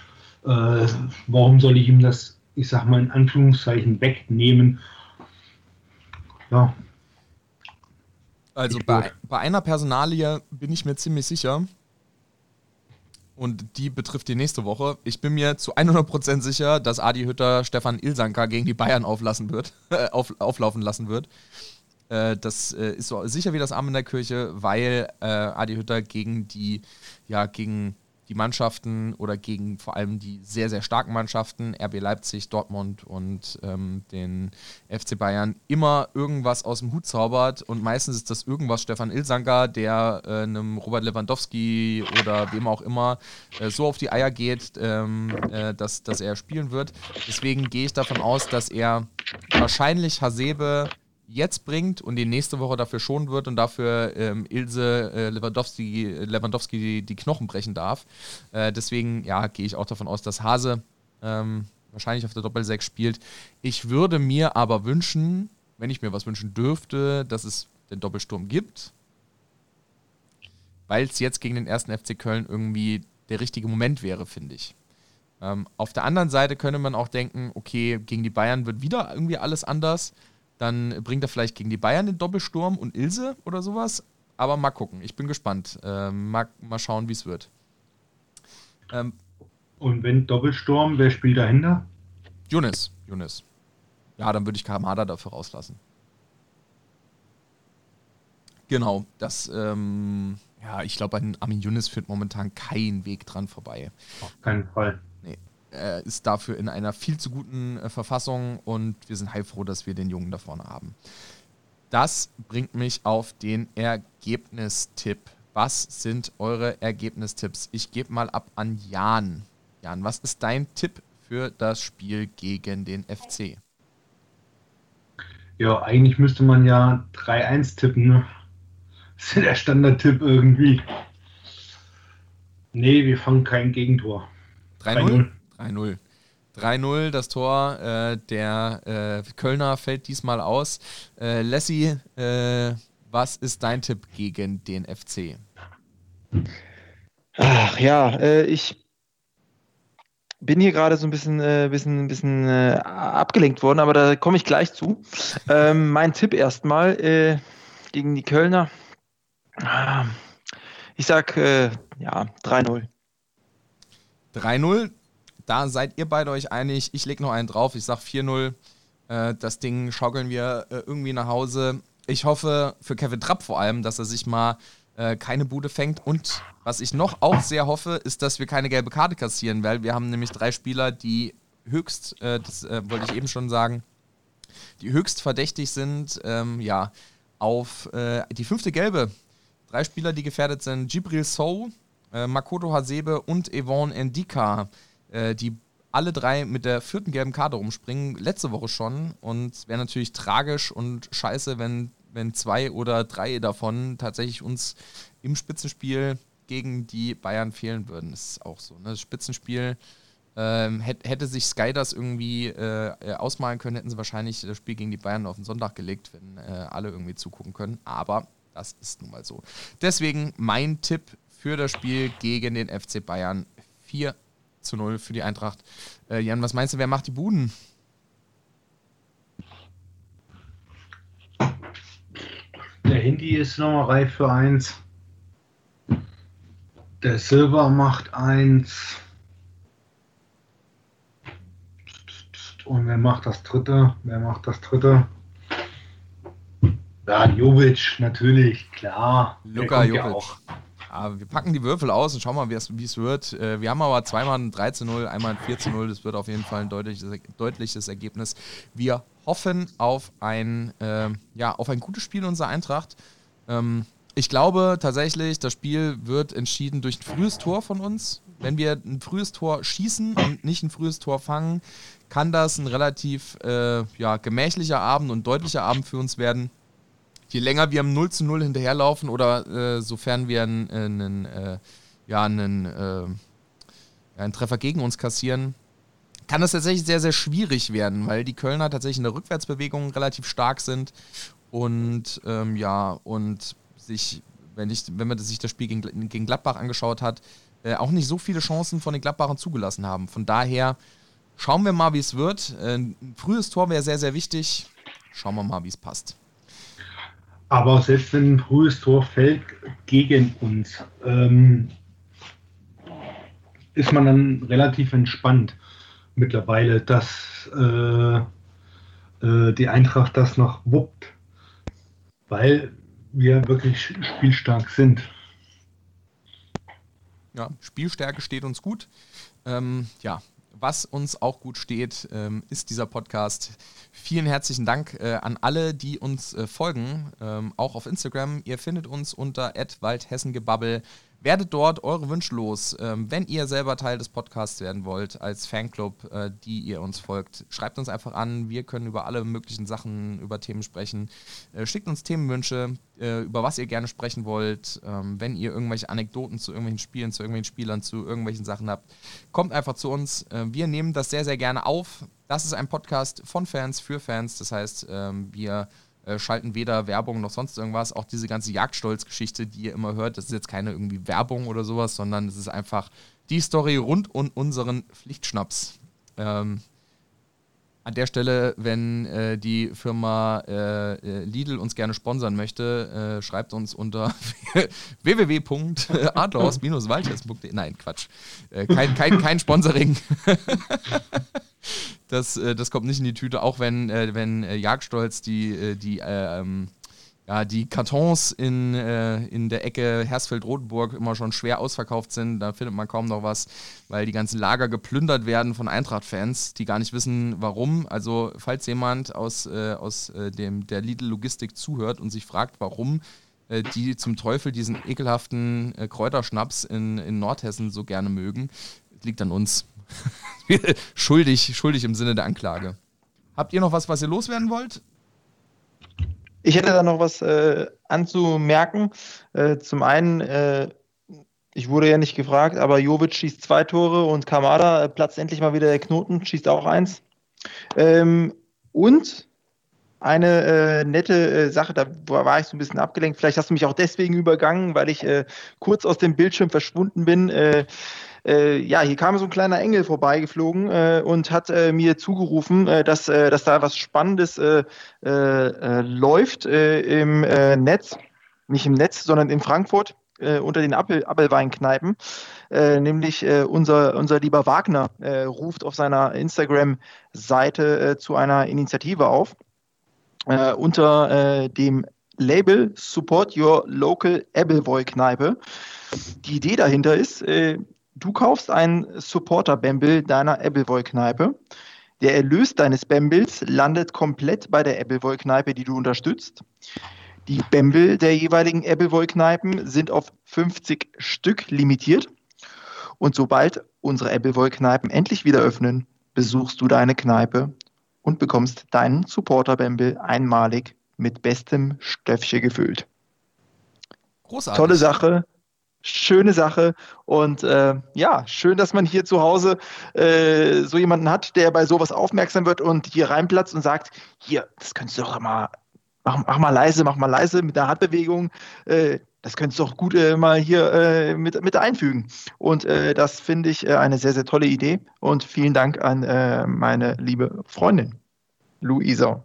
Äh, warum soll ich ihm das, ich sag mal in Anführungszeichen, wegnehmen? Ja. Also bei, bei einer Personalie bin ich mir ziemlich sicher. Und die betrifft die nächste Woche. Ich bin mir zu 100% sicher, dass Adi Hütter Stefan Ilsanka gegen die Bayern auflassen wird, äh, auf, auflaufen lassen wird. Äh, das äh, ist so sicher wie das Arm in der Kirche, weil Adi Hütter gegen die, ja, gegen die Mannschaften oder gegen vor allem die sehr, sehr starken Mannschaften, RB Leipzig, Dortmund und ähm, den FC Bayern, immer irgendwas aus dem Hut zaubert und meistens ist das irgendwas Stefan Ilsanker, der äh, einem Robert Lewandowski oder wem auch immer äh, so auf die Eier geht, ähm, äh, dass, dass er spielen wird. Deswegen gehe ich davon aus, dass er wahrscheinlich Hasebe jetzt bringt und die nächste Woche dafür schonen wird und dafür ähm, Ilse äh, Lewandowski, Lewandowski die, die, Knochen brechen darf. Äh, deswegen ja, gehe ich auch davon aus, dass Hase ähm, wahrscheinlich auf der Doppel-6 spielt. Ich würde mir aber wünschen, wenn ich mir was wünschen dürfte, dass es den Doppelsturm gibt, weil es jetzt gegen den ersten FC Köln irgendwie der richtige Moment wäre, finde ich. Ähm, auf der anderen Seite könnte man auch denken, okay, gegen die Bayern wird wieder irgendwie alles anders. Dann bringt er vielleicht gegen die Bayern den Doppelsturm und Ilse oder sowas. Aber mal gucken. Ich bin gespannt. Ähm, mal, mal schauen, wie es wird. Ähm, und wenn Doppelsturm, wer spielt dahinter? Junis. Junis. Ja, dann würde ich Kamada dafür rauslassen. Genau, das, ähm, ja, ich glaube, an Armin Junis führt momentan kein Weg dran vorbei. Auf keinen Fall äh, ist dafür in einer viel zu guten äh, Verfassung und wir sind heilfroh, dass wir den Jungen da vorne haben. Das bringt mich auf den Ergebnistipp. Was sind eure Ergebnistipps? Ich gebe mal ab an Jan. Jan, was ist dein Tipp für das Spiel gegen den FC? Ja, eigentlich müsste man ja 3-1 tippen. Ne? Das ist ja der Standardtipp irgendwie. Nee, wir fangen kein Gegentor. 3-0? 3-0. 3-0 das Tor. Äh, der äh, Kölner fällt diesmal aus. Äh, Lassie, äh, was ist dein Tipp gegen den FC? Ach ja, äh, ich bin hier gerade so ein bisschen, äh, bisschen, bisschen abgelenkt worden, aber da komme ich gleich zu. Ähm, mein Tipp erstmal gegen die Kölner. Ah, ich sag ja 3-0. 3-0 da seid ihr beide euch einig. Ich lege noch einen drauf. Ich sage 4-0. Äh, das Ding schaukeln wir äh, irgendwie nach Hause. Ich hoffe für Kevin Trapp vor allem, dass er sich mal äh, keine Bude fängt. Und was ich noch auch sehr hoffe, ist, dass wir keine gelbe Karte kassieren, weil wir haben nämlich drei Spieler, die höchst, äh, das äh, wollte ich eben schon sagen, die höchst verdächtig sind, ähm, ja, auf äh, die fünfte Gelbe. Drei Spieler, die gefährdet sind: Gibril Sow, Makoto Hasebe und Yvonne Endika äh, die alle drei mit der vierten gelben Karte rumspringen, letzte Woche schon. Und es wäre natürlich tragisch und scheiße, wenn, wenn zwei oder drei davon tatsächlich uns im Spitzenspiel gegen die Bayern fehlen würden. Das ist auch so. Ne? Das Spitzenspiel ähm, hätte sich Sky das irgendwie äh, äh, ausmalen können, hätten sie wahrscheinlich das Spiel gegen die Bayern auf den Sonntag gelegt, wenn äh, alle irgendwie zugucken können. Aber das ist nun mal so. Deswegen mein Tipp für das Spiel gegen den FC Bayern 4 zu 0 für die Eintracht. Äh, Jan, was meinst du, wer macht die Buden? Der Hindi ist nochmal reif für 1. Der Silver macht 1. Und wer macht das dritte? Wer macht das dritte? Ja, Jovic, natürlich, klar. Luka Jovic. Ja, wir packen die Würfel aus und schauen mal, wie es wird. Äh, wir haben aber zweimal ein 3 zu 0, einmal ein 4 zu 0. Das wird auf jeden Fall ein deutliches, deutliches Ergebnis. Wir hoffen auf ein, äh, ja, auf ein gutes Spiel unserer Eintracht. Ähm, ich glaube tatsächlich, das Spiel wird entschieden durch ein frühes Tor von uns. Wenn wir ein frühes Tor schießen und nicht ein frühes Tor fangen, kann das ein relativ äh, ja, gemächlicher Abend und deutlicher Abend für uns werden je länger wir am 0 zu 0 hinterherlaufen oder äh, sofern wir einen, einen, äh, ja, einen, äh, einen Treffer gegen uns kassieren, kann das tatsächlich sehr, sehr schwierig werden, weil die Kölner tatsächlich in der Rückwärtsbewegung relativ stark sind und ähm, ja, und sich, wenn, ich, wenn man sich das Spiel gegen, gegen Gladbach angeschaut hat, äh, auch nicht so viele Chancen von den Gladbachern zugelassen haben. Von daher schauen wir mal, wie es wird. Äh, ein frühes Tor wäre sehr, sehr wichtig. Schauen wir mal, wie es passt. Aber selbst wenn ein frühes Tor fällt gegen uns, ähm, ist man dann relativ entspannt mittlerweile, dass äh, äh, die Eintracht das noch wuppt, weil wir wirklich spielstark sind. Ja, Spielstärke steht uns gut. Ähm, ja, was uns auch gut steht, ähm, ist dieser Podcast. Vielen herzlichen Dank äh, an alle, die uns äh, folgen, ähm, auch auf Instagram. Ihr findet uns unter waldhessengebabbel. Werdet dort eure Wünsche los. Ähm, wenn ihr selber Teil des Podcasts werden wollt, als Fanclub, äh, die ihr uns folgt, schreibt uns einfach an. Wir können über alle möglichen Sachen, über Themen sprechen. Äh, schickt uns Themenwünsche, äh, über was ihr gerne sprechen wollt. Ähm, wenn ihr irgendwelche Anekdoten zu irgendwelchen Spielen, zu irgendwelchen Spielern, zu irgendwelchen Sachen habt, kommt einfach zu uns. Äh, wir nehmen das sehr, sehr gerne auf. Das ist ein Podcast von Fans für Fans. Das heißt, ähm, wir äh, schalten weder Werbung noch sonst irgendwas. Auch diese ganze Jagdstolz-Geschichte, die ihr immer hört, das ist jetzt keine irgendwie Werbung oder sowas, sondern es ist einfach die Story rund um unseren Pflichtschnaps. Ähm, an der Stelle, wenn äh, die Firma äh, äh Lidl uns gerne sponsern möchte, äh, schreibt uns unter www.adlers-waldhessen.de. Nein, Quatsch. Äh, kein, kein, kein Sponsoring. das, äh, das kommt nicht in die Tüte, auch wenn, wenn Jagdstolz die, die ähm, ja, die Kartons in, äh, in der Ecke Hersfeld-Rotenburg immer schon schwer ausverkauft sind. Da findet man kaum noch was, weil die ganzen Lager geplündert werden von Eintracht-Fans, die gar nicht wissen, warum. Also, falls jemand aus, äh, aus äh, dem, der Lidl-Logistik zuhört und sich fragt, warum äh, die zum Teufel diesen ekelhaften äh, Kräuterschnaps in, in Nordhessen so gerne mögen, liegt an uns. schuldig, schuldig im Sinne der Anklage. Habt ihr noch was, was ihr loswerden wollt? Ich hätte da noch was äh, anzumerken. Äh, zum einen, äh, ich wurde ja nicht gefragt, aber Jovic schießt zwei Tore und Kamada äh, platzt endlich mal wieder der Knoten, schießt auch eins. Ähm, und eine äh, nette äh, Sache, da war ich so ein bisschen abgelenkt. Vielleicht hast du mich auch deswegen übergangen, weil ich äh, kurz aus dem Bildschirm verschwunden bin. Äh, äh, ja, hier kam so ein kleiner Engel vorbeigeflogen äh, und hat äh, mir zugerufen, äh, dass, äh, dass da was Spannendes äh, läuft im Netz. Nicht im Netz, sondern in Frankfurt unter den Appel, Appelweinkneipen. nämlich unser, unser lieber Wagner ruft auf seiner Instagram-Seite zu einer Initiative auf. unter dem Label Support Your Local Appleboy Kneipe. Die Idee dahinter ist, Du kaufst einen Supporter-Bamble deiner Appleboy-Kneipe. Der Erlös deines Bambles landet komplett bei der Appleboy-Kneipe, die du unterstützt. Die Bamble der jeweiligen Appleboy-Kneipen sind auf 50 Stück limitiert. Und sobald unsere Appleboy-Kneipen endlich wieder öffnen, besuchst du deine Kneipe und bekommst deinen Supporter-Bamble einmalig mit bestem Stöffchen gefüllt. Großartig. Tolle Sache, schöne Sache. Und äh, ja, schön, dass man hier zu Hause äh, so jemanden hat, der bei sowas aufmerksam wird und hier reinplatzt und sagt, hier, das könntest du doch mal, mach, mach mal leise, mach mal leise mit der Handbewegung. Äh, das könntest du doch gut äh, mal hier äh, mit, mit einfügen. Und äh, das finde ich eine sehr, sehr tolle Idee. Und vielen Dank an meine liebe Freundin, Luisa.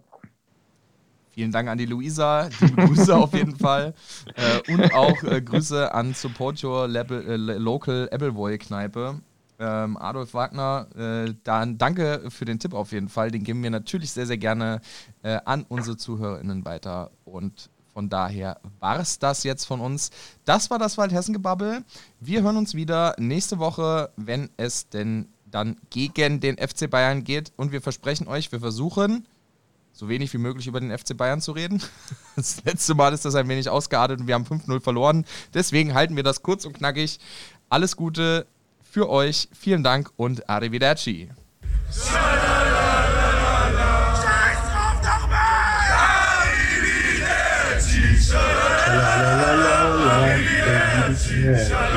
Vielen Dank an die Luisa, die Grüße auf jeden Fall. Äh, und auch äh, Grüße an Support Your Level, äh, Local Appleboy Kneipe. Ähm, Adolf Wagner, äh, dann danke für den Tipp auf jeden Fall. Den geben wir natürlich sehr, sehr gerne äh, an unsere ZuhörerInnen weiter. Und von daher war es das jetzt von uns. Das war das Waldhessen-Gebabbel. Wir hören uns wieder nächste Woche, wenn es denn dann gegen den FC Bayern geht. Und wir versprechen euch, wir versuchen so wenig wie möglich über den FC Bayern zu reden. Das letzte Mal ist das ein wenig ausgeartet und wir haben 5-0 verloren. Deswegen halten wir das kurz und knackig. Alles Gute für euch. Vielen Dank und Arrivederci. Yeah.